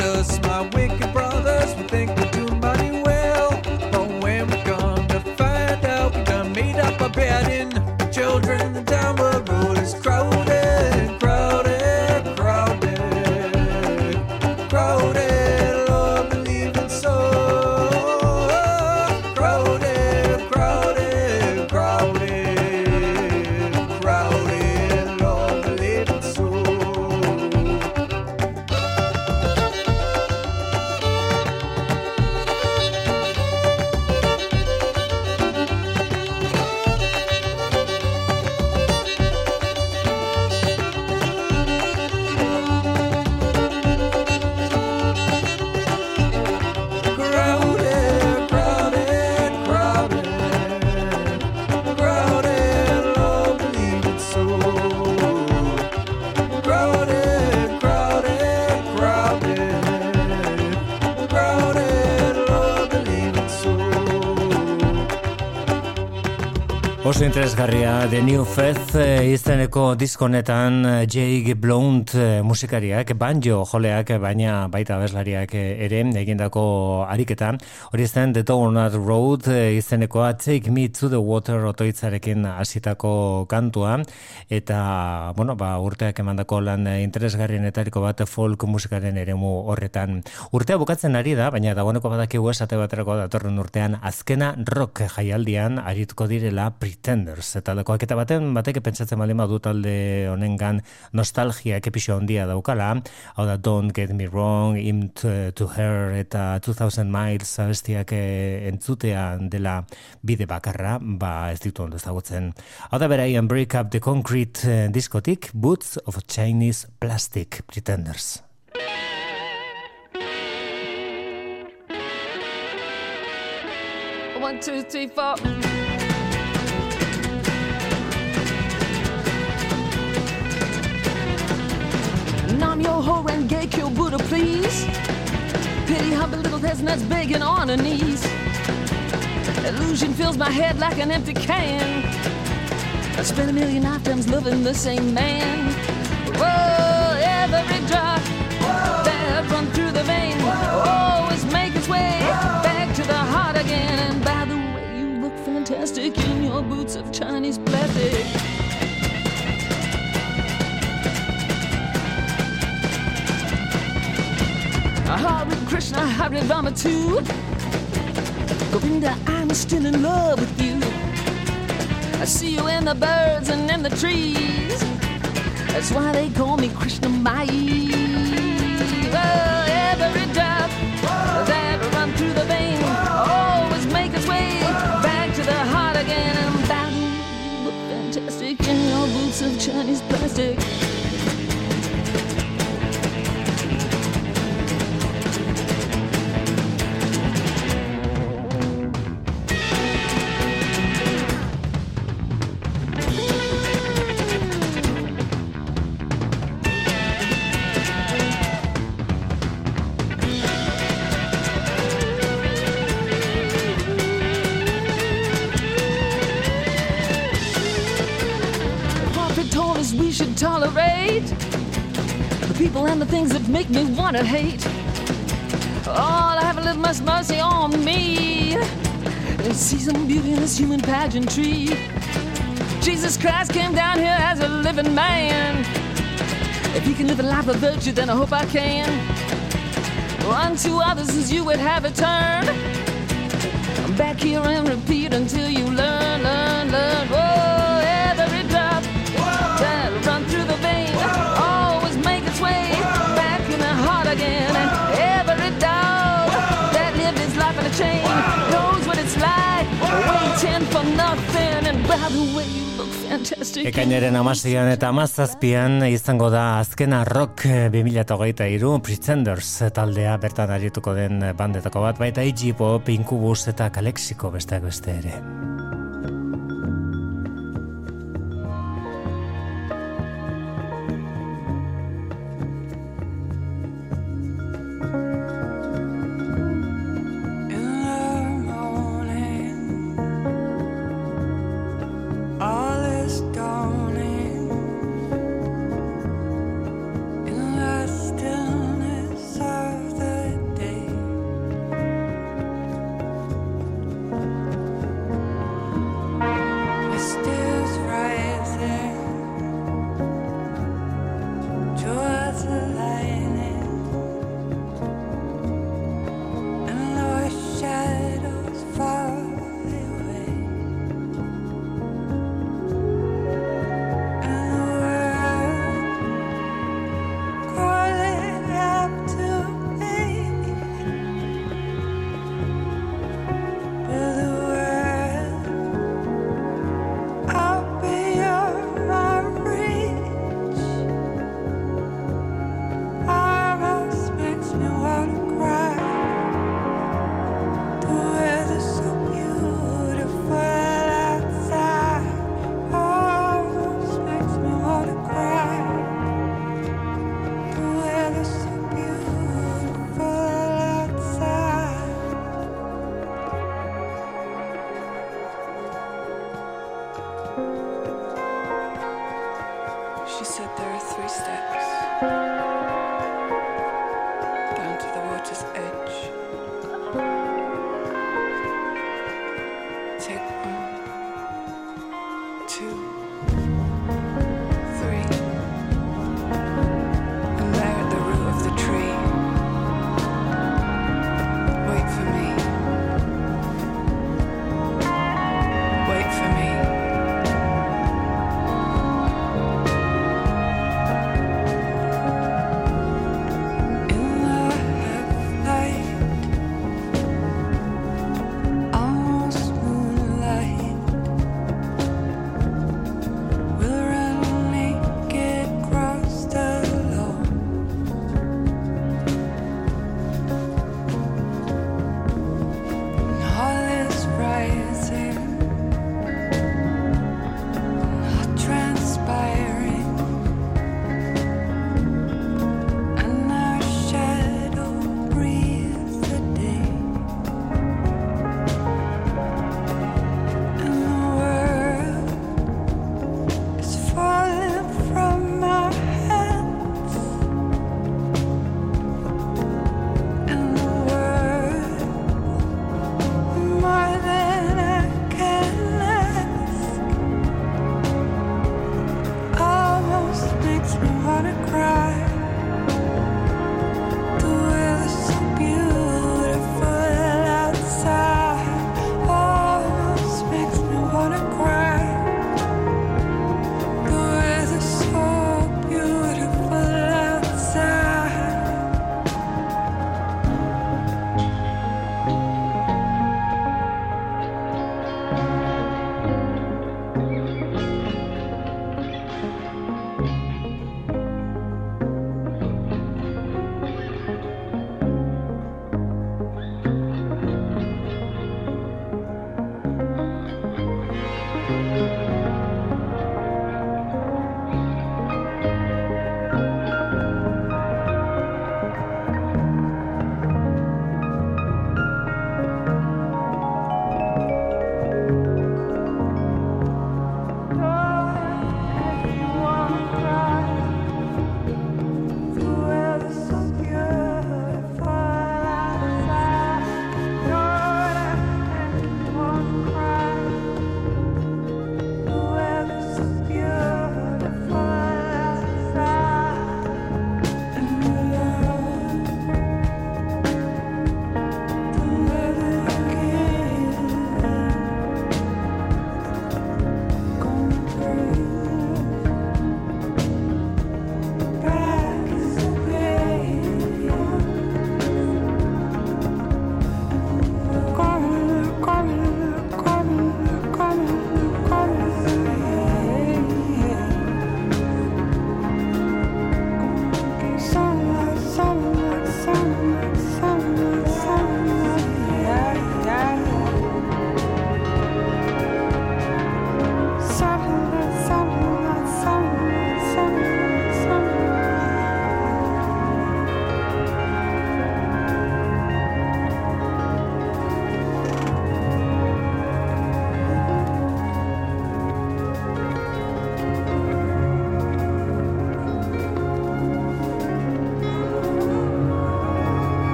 interesgarria The New Faith eh, izeneko diskonetan eh, Jake Blount eh, musikariak, banjo joleak, baina baita abeslariak eh, ere egindako ariketa. Hori zen The Donut Road eh, izenekoa Take Me to the Water otoitzarekin hasitako kantua eta bueno, ba, urteak emandako lan eh, interesgarrienetariko bat folk musikaren eremu horretan. Urtea bukatzen ari da, baina dagoeneko badakigu esate baterako datorren urtean azkena rock jaialdian arituko direla Pretenders. Eta lekoak eta baten batek pentsatzen baldin badu talde honengan nostalgia kepixo handia daukala. Hau da Don't Get Me Wrong, Im to, Her eta 2000 Miles abestiak eh, entzutean dela bide bakarra, ba ez ditu ondo ezagutzen. Hau da beraian Break Up the Concrete eh, diskotik, Boots of Chinese Plastic Pretenders. One, two, three, four. Nam yo ho and gay kill Buddha, please. Pity humble little peasant begging on her knees. Illusion fills my head like an empty can. I spent a million lifetimes loving the same man. Whoa, every Hare Krishna, Hare Rama too. Govinda, I'm still in love with you. I see you in the birds and in the trees. That's why they call me Krishna Mai. Well, every drop that run through the vein always make its way back to the heart again. And by the way, fantastic in your boots of Chinese plastic. Should tolerate the people and the things that make me wanna hate. Oh, I have a little much mercy on me and see some beauty in this human pageantry. Jesus Christ came down here as a living man. If he can live a life of virtue, then I hope I can. Unto others as you would have it turned. I'm back here and repeat until you learn, learn, learn. Whoa, Ekainaren amasian eta amazazpian izango da azkena rock eh, 2008 Pretenders taldea bertan arituko den bandetako bat, baita Iggy Pop, Incubus eta Kalexiko besteak beste ere.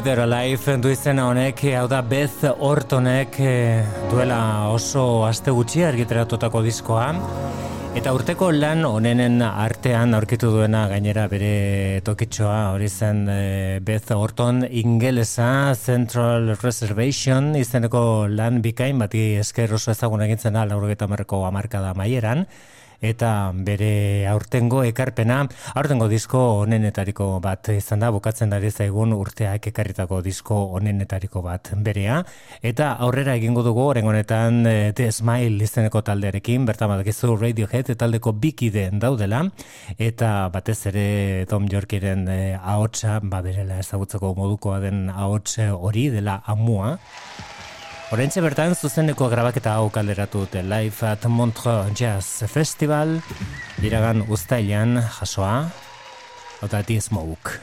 Weather Alive du izena honek, hau da Beth Ortonek eh, duela oso aste gutxi argiteratutako diskoa. Eta urteko lan honenen artean aurkitu duena gainera bere tokitxoa, hori zen eh, Beth Orton ingelesa Central Reservation izeneko lan bikain bati esker oso ezagun egintzen da laurogeta marreko amarkada maieran eta bere aurtengo ekarpena, aurtengo disko onenetariko bat izan da, bukatzen ari zaigun urteak ekarritako disko onenetariko bat berea, eta aurrera egingo dugu oren honetan eh, The Smile izeneko taldearekin, bertan badakizu Radiohead taldeko bikide daudela, eta batez ere Tom Yorkiren eh, ahotsa, ba berela ezagutzeko modukoa den ahots hori dela amua, Horentxe bertan zuzeneko grabaketa hau kalderatu dute Live at Montreux Jazz Festival. Iragan ustailan jasoa. Ota T-Smoke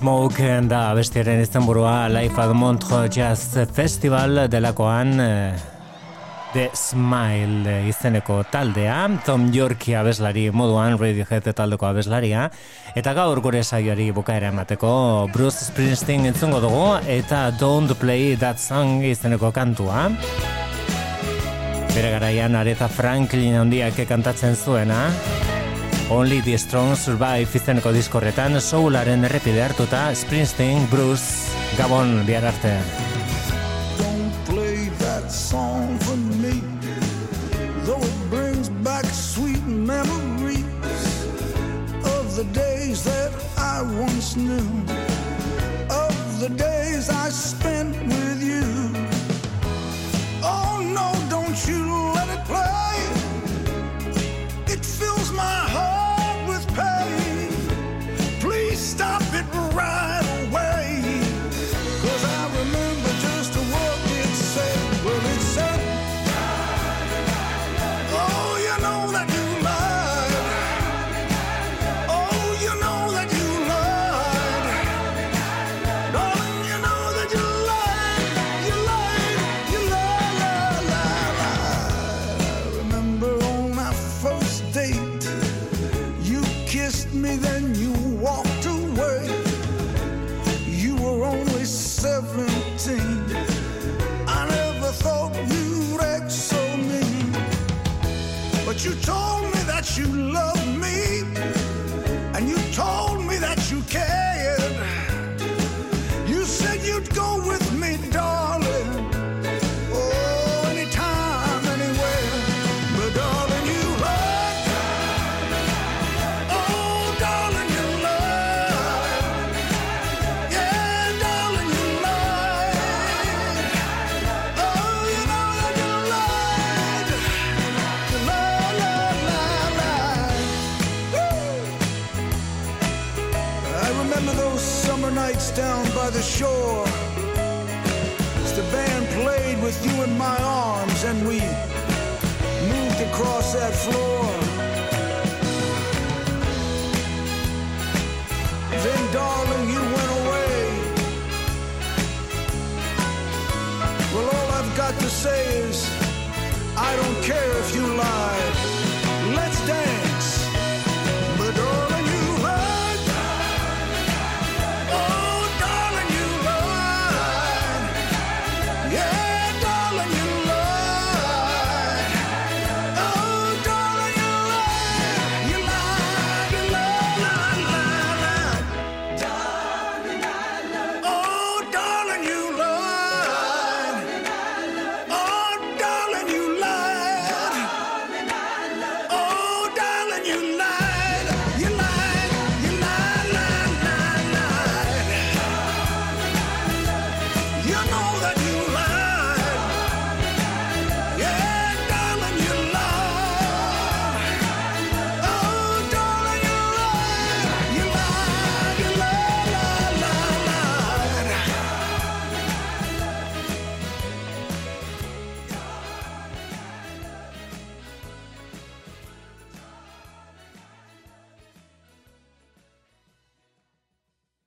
T-Smoke da bestiaren izenburua Life at Montreux Jazz Festival delakoan eh, The Smile izeneko taldea, Tom Yorkie abeslari moduan, Radiohead taldeko abeslaria, eta gaur gure saioari bukaera emateko Bruce Springsteen entzungo dugu, eta Don't Play That Song izeneko kantua. Bere garaian Aretha Franklin handiak kantatzen zuena, Only the Strong Survive izeneko diskorretan soularen errepide hartuta Springsteen, Bruce, Gabon bihar arte. Don't play that song for me Though it brings back sweet memories Of the days that I once knew Of the days I